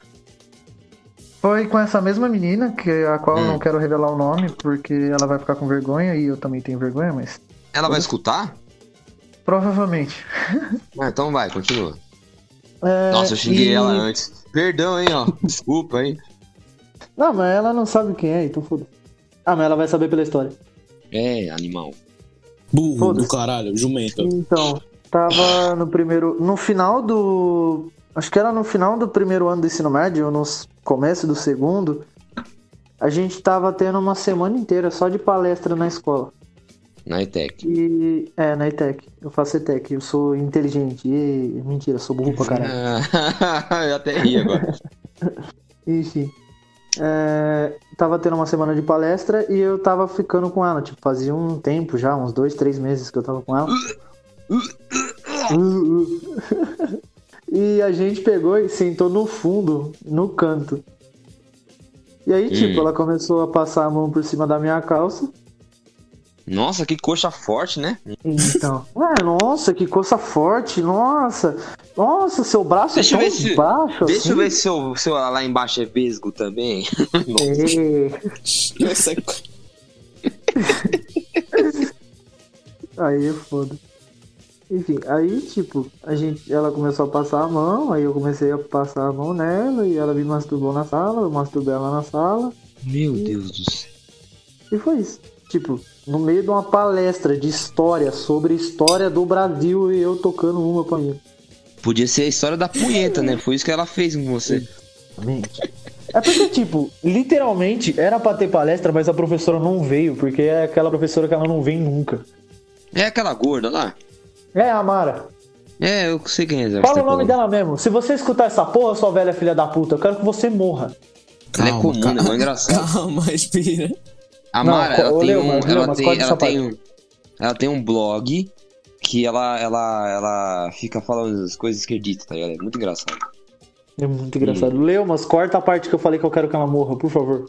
Foi com essa mesma menina, que a qual eu Hum. não quero revelar o nome, porque ela vai ficar com vergonha e eu também tenho vergonha, mas. Ela vai escutar? Provavelmente. Ah, então vai, continua. É, Nossa, eu xinguei e- ela antes. Perdão, hein, ó. Desculpa, hein. Não, mas ela não sabe quem é, então foda. Ah, mas ela vai saber pela história. É, animal. Burro do caralho, jumento. Então, tava no primeiro. No final do. Acho que era no final do primeiro ano do ensino médio, ou no começo do segundo. A gente tava tendo uma semana inteira só de palestra na escola. Na ETEC. E. É, na ETEC. Eu faço ETEC, eu sou inteligente. E... Mentira, sou burro pra caralho. eu até ri agora. Enfim. É, tava tendo uma semana de palestra e eu tava ficando com ela. Tipo, fazia um tempo já, uns dois, três meses que eu tava com ela. E a gente pegou e sentou no fundo, no canto. E aí, tipo, Hum. ela começou a passar a mão por cima da minha calça. Nossa, que coxa forte, né? Então, ué, nossa, que coça forte, nossa. Nossa, seu braço Deixa é tão se- baixo Deixa assim. eu ver se o seu lá embaixo é vesgo também. É. Essa é- Aí é foda. Enfim, aí, tipo, a gente, ela começou a passar a mão, aí eu comecei a passar a mão nela, e ela me masturbou na sala, eu masturbei ela na sala, Meu Deus do céu. e foi isso. Tipo, no meio de uma palestra de história sobre história do Brasil e eu tocando uma pra mim. Podia ser a história da punheta, né? Foi isso que ela fez com você. É porque, tipo, literalmente era pra ter palestra, mas a professora não veio, porque é aquela professora que ela não vem nunca. É aquela gorda lá? É, a Amara. É, eu sei quem é. Fala o nome dela mesmo. Se você escutar essa porra, sua velha filha da puta, eu quero que você morra. Ela é Calma, comum, calma. né? Mó engraçado. Calma, respira. A ela tem um. Ela tem, ela tem um. Ela tem um blog que ela, ela, ela fica falando as coisas esquerdistas, tá ligado? É muito engraçado. É muito engraçado. Leu, mas corta a parte que eu falei que eu quero que ela morra, por favor.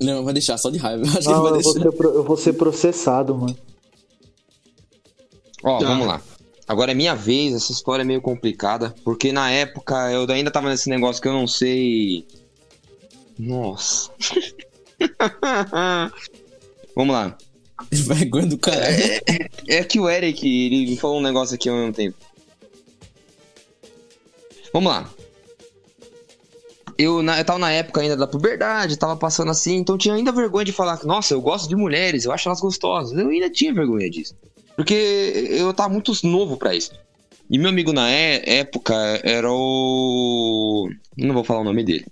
Não, vai deixar, só de raiva. Acho que Não, vai eu, vou deixar. ser, pro- eu vou ser processado, mano. Ó, Tá. vamos lá. Agora é minha vez, essa história é meio complicada, porque na época eu ainda tava nesse negócio que eu não sei. Nossa. vamos lá. Vergonha do caralho. É que o Eric, ele me falou um negócio aqui ao mesmo tempo. Vamos lá. Eu, na, eu tava na época ainda da puberdade, tava passando assim, então eu tinha ainda vergonha de falar, nossa, eu gosto de mulheres, eu acho elas gostosas. Eu ainda tinha vergonha disso. Porque eu tava muito novo pra isso. E meu amigo na é- época era o. Não vou falar o nome dele.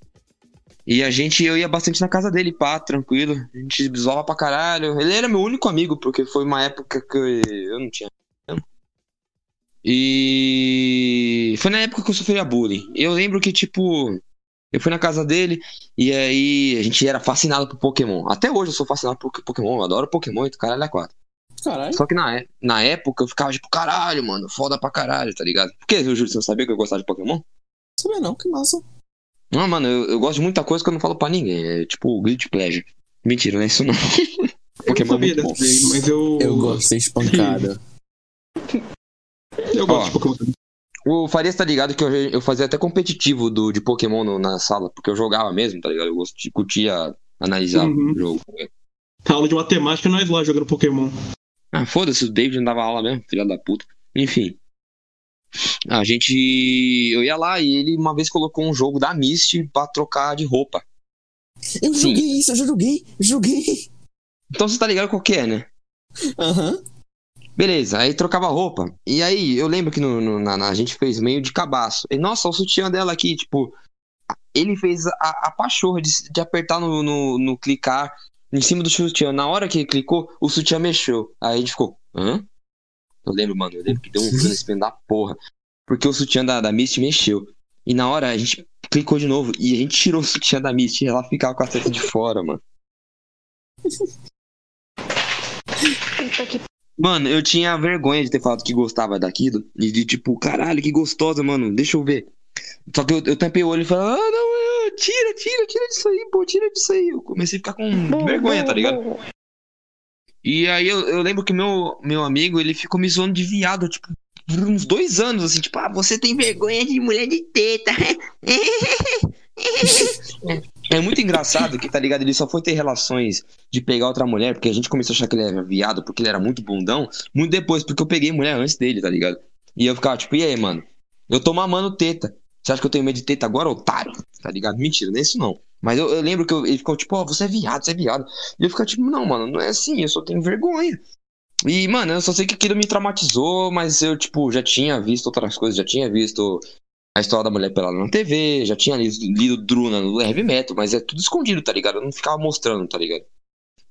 E a gente, eu ia bastante na casa dele, pá, tranquilo. A gente zoava pra caralho. Ele era meu único amigo, porque foi uma época que eu não tinha. E foi na época que eu sofria bullying. Eu lembro que, tipo, eu fui na casa dele e aí a gente era fascinado por Pokémon. Até hoje eu sou fascinado por Pokémon, eu adoro Pokémon e caralho é quatro. Caralho. Só que na, é- na época eu ficava tipo, caralho, mano, foda pra caralho, tá ligado? Por que, eu juro, você não sabia que eu gostava de Pokémon? Sabia não, que massa. Não, mano, eu, eu gosto de muita coisa que eu não falo pra ninguém. É tipo Guilty Pleasure. Mentira, não é isso não. Eu Pokémon é sabia muito bom. dessa mas eu. Eu gosto de ser espancada. Eu gosto Ó. de Pokémon também. O Farias tá ligado que eu, eu fazia até competitivo do, de Pokémon no- na sala, porque eu jogava mesmo, tá ligado? Eu gosto de curtia analisar Uhum. o jogo. Na aula de matemática, nós lá jogando Pokémon. Ah, foda-se, o David não dava aula mesmo, filha da puta. Enfim. A gente. Eu ia lá e ele uma vez colocou um jogo da Mist pra trocar de roupa. Eu Sim. joguei isso, eu joguei, joguei. Então você tá ligado qual que é, né? Aham. Beleza, aí trocava roupa. E aí, eu lembro que no, no- na, na- a gente fez meio de cabaço. E, nossa, o sutiã dela aqui, tipo. Ele fez a, a pachorra de, de apertar no, no, no clicar em cima do sutiã. Na hora que ele clicou, o sutiã mexeu. Aí a gente ficou, hã? Eu lembro, mano, eu lembro que deu um frio nesse da porra. Porque o sutiã da, da Mist mexeu. E na hora a gente clicou de novo e a gente tirou o sutiã da Mist e ela ficava com a teta de fora, mano. Mano, eu tinha vergonha de ter falado que gostava daquilo. E de tipo, caralho, que gostosa, mano. Deixa eu ver. Só que eu, eu tampei o olho e falei, ah, não, tira, tira, tira disso aí, pô, tira disso aí. Eu comecei a ficar com vergonha, tá ligado? E aí eu, eu lembro que meu, meu amigo, ele ficou me zoando de viado, tipo, por uns dois anos, assim, tipo, ah, você tem vergonha de mulher de teta. É muito engraçado que, tá ligado? Ele só foi ter relações de pegar outra mulher, porque a gente começou a achar que ele era viado, porque ele era muito bundão, muito depois, porque eu peguei mulher antes dele, tá ligado? E eu ficava, tipo, e aí, mano? Eu tô mamando teta. Você acha que eu tenho medo de teta agora, otário? Tá ligado? Mentira, não é isso não. Mas eu, eu lembro que eu- ele ficou tipo, ó, você é viado, você é viado. E eu ficava tipo, não, mano, não é assim, eu só tenho vergonha. E, mano, eu só sei que aquilo me traumatizou, mas eu, tipo, já tinha visto outras coisas, já tinha visto a história da mulher pelada na TV, já tinha lido, lido Druna no Heavy Metal, mas é tudo escondido, tá ligado? Eu não ficava mostrando, tá ligado?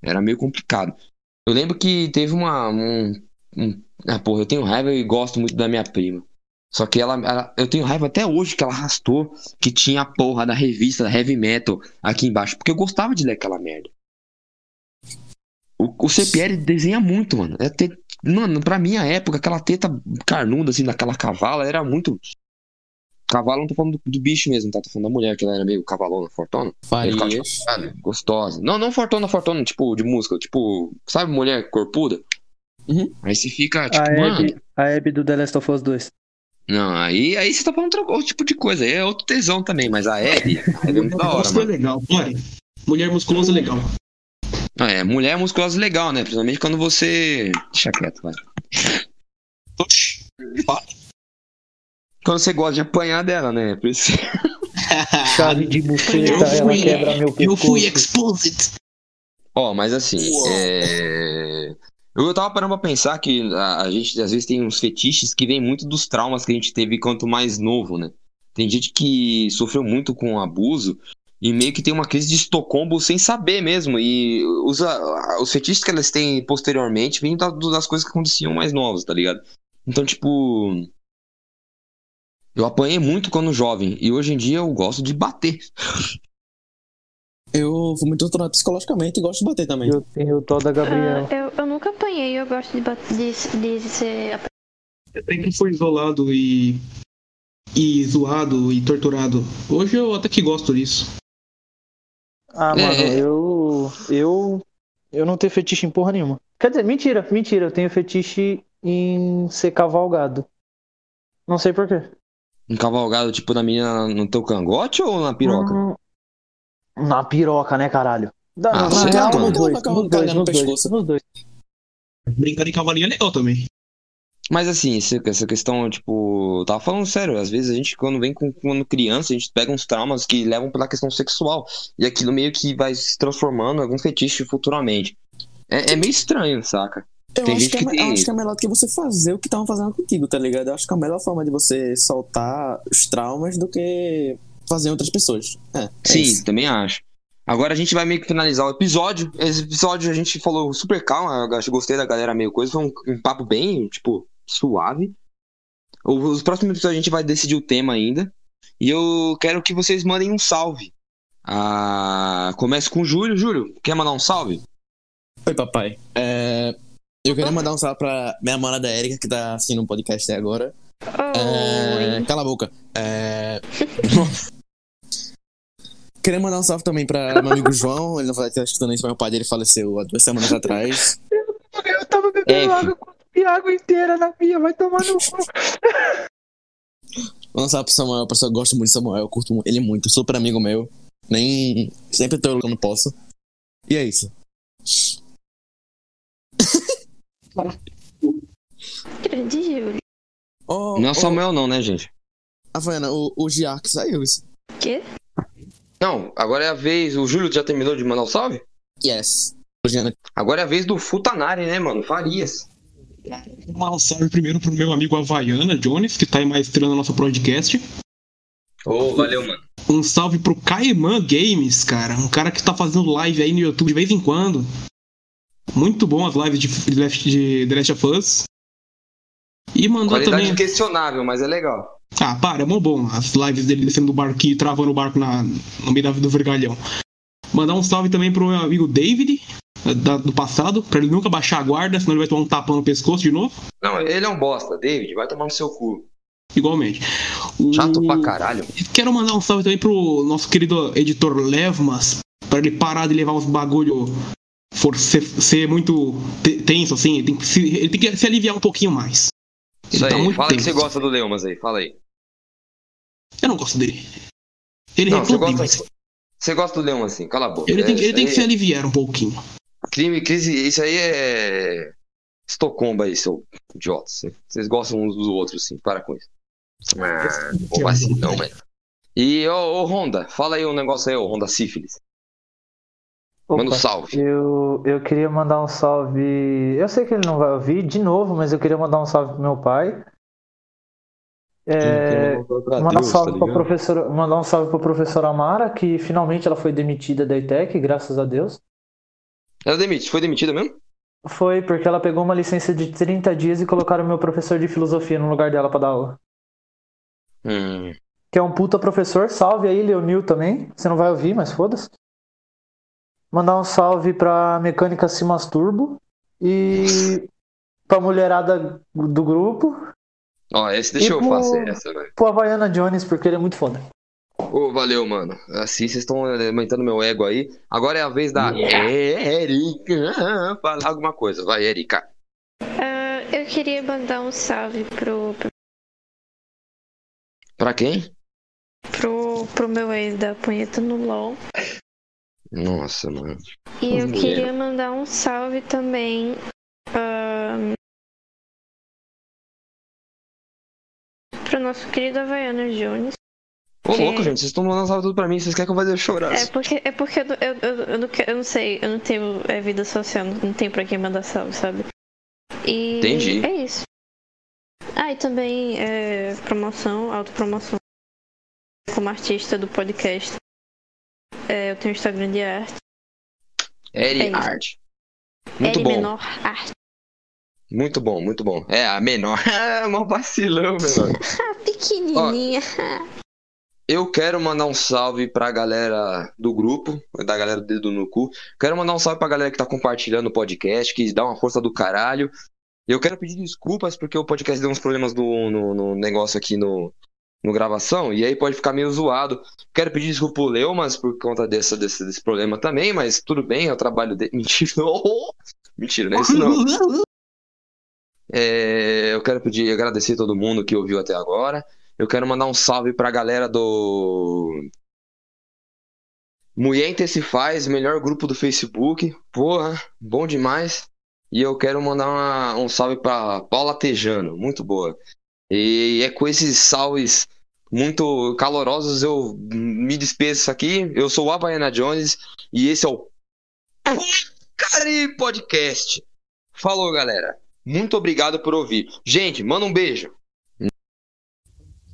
Era meio complicado. Eu lembro que teve uma. Um, um- ah, porra, eu tenho raiva e gosto muito da minha prima. Só que ela, ela- Eu tenho raiva até hoje que ela arrastou que tinha a porra da revista Heavy Metal aqui embaixo. Porque eu gostava de ler aquela merda. O, O, CPL desenha muito, mano. É ter, mano, pra minha época, aquela teta carnuda, assim, daquela cavala, era muito. Cavalo, não tô falando do, do bicho mesmo, tá? Tô falando da mulher, que ela era meio cavalona, fortona. Ficava, tipo, gostosa. Não, não fortona, fortona, tipo, de música. Tipo, sabe, mulher corpuda? Uhum. Aí você fica, tipo, A mano. Abby, a Abby do The Last of Us 2. Não, aí, aí você tá falando outro, outro tipo de coisa. Aí é outro tesão também, mas a Abby, a Abby é muito da hora, é mano. legal. Olha, mulher musculosa é legal. Ah, é, mulher musculosa é legal, né? Principalmente quando você. Deixa quieto, vai. Oxi. Quando você gosta de apanhar dela, né? Por isso. Chave de buceta, Eu ela quebra meu pescoço. Eu fui exposed. Ó, mas assim, é... eu tava parando pra pensar que a, gente às vezes tem uns fetiches que vêm muito dos traumas que a gente teve quanto mais novo, né? Tem gente que sofreu muito com abuso e meio que tem uma crise de Estocolmo sem saber mesmo. E os fetiches que elas têm posteriormente vêm da- das coisas que aconteciam mais novas, tá ligado? Então, tipo. Eu apanhei muito quando jovem e hoje em dia eu gosto de bater. Eu fui muito torturado psicologicamente e gosto de bater também. Eu tenho o tal da Gabriela. Ah, eu, eu nunca apanhei, eu gosto de, de, de ser. Eu sempre fui isolado e. e zoado e torturado. Hoje eu até que gosto disso. Ah, É, mano, é. eu. Eu. Eu não tenho fetiche em porra nenhuma. Quer dizer, mentira, mentira. Eu tenho fetiche em ser cavalgado. Não sei porquê. Encavalgado, tipo, na menina no teu cangote ou na piroca? Hum, Na piroca, né, caralho? Dá, Ah, na você real, nos dois, nos dois, nos dois, pescoço. nos dois. Brincar de cavalinho é legal também. Mas assim, essa questão, tipo, eu tava falando sério, às vezes a gente, quando vem com, quando criança, a gente pega uns traumas que levam pela questão sexual. E aquilo meio que vai se transformando em algum fetiche futuramente. É, é meio estranho, saca? Eu Tem acho, gente que é, que me- tem eu acho que é melhor do que você fazer o que estavam fazendo contigo, tá ligado? Eu acho que é a melhor forma de você soltar os traumas do que fazer outras pessoas. É, é Sim, isso. também acho. Agora a gente vai meio que finalizar o episódio. Esse episódio a gente falou super calma, eu acho- gostei da galera meio coisa, foi um, um papo bem, tipo, suave. O- Os próximos episódios a gente vai decidir o tema ainda. E eu quero que vocês mandem um salve. Ah, comece com o Júlio. Júlio, quer mandar um salve? Oi, papai. É, eu queria mandar um salve pra minha namorada Erika, que tá assistindo um podcast até agora. É, Oi. Cala a boca. É... Queria mandar um salve também pra meu amigo João. Ele não vai estar escutando isso, mas o pai dele faleceu há duas semanas atrás. Eu tava bebendo água com água inteira na pia, vai tomar no cu. Um salve pro Samuel, pessoal. Eu gosto muito do Samuel, eu curto ele muito, super amigo meu. Nem. Sempre tô quando posso. E é isso. Grande Júlio. Oh, Não é oh, o Samuel, não, né, gente? Havaiana, o, o Giark saiu. isso. Quê? Não, agora é a vez. O Júlio já terminou de mandar o salve? Yes. Agora é a vez do Futanari, né, mano? Farias. Mandar um salve primeiro pro meu amigo Havaiana Jones, que tá aí maestrando no nosso podcast. Ô, valeu, mano. Um salve pro Caeman Games, cara. Um cara que tá fazendo live aí no YouTube de vez em quando. Muito bom as lives de, de, de The Last of Us. E mandar Qualidade também. questionável, mas é legal. Ah, para, é mó bom. As lives dele descendo do barquinho e travando o barco na, no meio da- do vergalhão. Mandar um salve também pro meu amigo David, da- do passado, pra ele nunca baixar a guarda, senão ele vai tomar um tapão no pescoço de novo. Não, ele é um bosta. David, vai tomar no seu cu. Igualmente. O- Chato pra caralho. Quero mandar um salve também pro nosso querido editor Levmas, pra ele parar de levar uns bagulho for ser, ser muito te- tenso, assim. Ele tem, se, ele tem que se aliviar um pouquinho mais. Isso Ele tá aí, muito fala que você gosta do Leumas aí, fala aí. Eu não gosto dele. Ele Não, você reclama gosta, demais. você gosta do Leumas assim, cala a boca. Ele tem, que- É, ele tem que se aí- aliviar um pouquinho. Crime, crise, isso aí é. Estocolmo aí, seu idiota. Cê- Vocês gostam uns dos outros, sim. Para com isso. Ah, vacilão, mano. E, ô, ô, Honda, fala aí um negócio aí, ô Honda Sífilis. Manda um Opa, salve. eu, eu queria mandar um salve. Eu sei que ele não vai ouvir de novo, mas eu queria mandar um salve pro meu pai. É, mandar um salve pra professora, mandar um salve pra professora Amara, que finalmente ela foi demitida da ITEC, graças a Deus. Ela demite, foi demitida mesmo? Foi porque ela pegou uma licença de 30 dias e colocaram meu professor de filosofia no lugar dela pra dar aula. Hum. Que é um puta professor, salve aí, Leonil também. Você não vai ouvir, mas foda-se. Mandar um salve pra Mecânica Simas Turbo e pra mulherada do grupo, Ó, esse deixa E eu pro- fazer essa, velho. pro Havaiana Jones, porque ele é muito foda. Ô, valeu, mano. Assim vocês estão aumentando meu ego aí. Agora é a vez da Erika falar alguma coisa. Vai, Erika. Ah, eu queria mandar um salve pro, pro, Pra quem? pro, pro meu ex da punheta no LOL. Nossa, mano. E eu Mulher. queria mandar um salve também. ahn, pro nosso querido Havaiana Jones. Ô, Que- louco, gente. Vocês estão mandando salve tudo pra mim. Vocês querem que eu eu chorar? É porque, é porque eu, não- eu, eu, eu, não, eu não sei, eu não tenho é, vida social, não, não tenho pra quem mandar salve, sabe? E Entendi. é isso. Ah, e também é, promoção, autopromoção como artista do podcast. É, eu tenho Instagram de arte. Eri é. Art. Muito bom. menor arte. Muito bom, muito bom. É, a menor. É, mó vacilão, menor. Pequenininha. Eu quero mandar um salve pra galera do grupo, da galera do Dedo no Cu. Quero mandar um salve pra galera que tá compartilhando o podcast, que dá uma força do caralho. Eu quero pedir desculpas porque o podcast deu uns problemas no, no negócio aqui no, no gravação, e aí pode ficar meio zoado. Quero pedir desculpa pro Leumas por conta dessa, desse, desse problema também, mas tudo bem, é o trabalho dele. Mentira. Mentira, não é isso não. É, eu quero pedir, agradecer a todo mundo que ouviu até agora. Eu quero mandar um salve pra galera do Mulher faz, melhor grupo do Facebook. Porra, bom demais. E eu quero mandar uma- um salve pra Paula Tejano, muito boa. E é com esses salves muito calorosos eu me despeço aqui. Eu sou o Havaiana Jones e esse é o Cari Podcast. Falou, galera. Muito obrigado por ouvir. Gente, manda um beijo.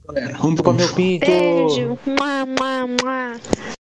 Vamos Chupa meu pinto! Beijo. Mua, mua, mua.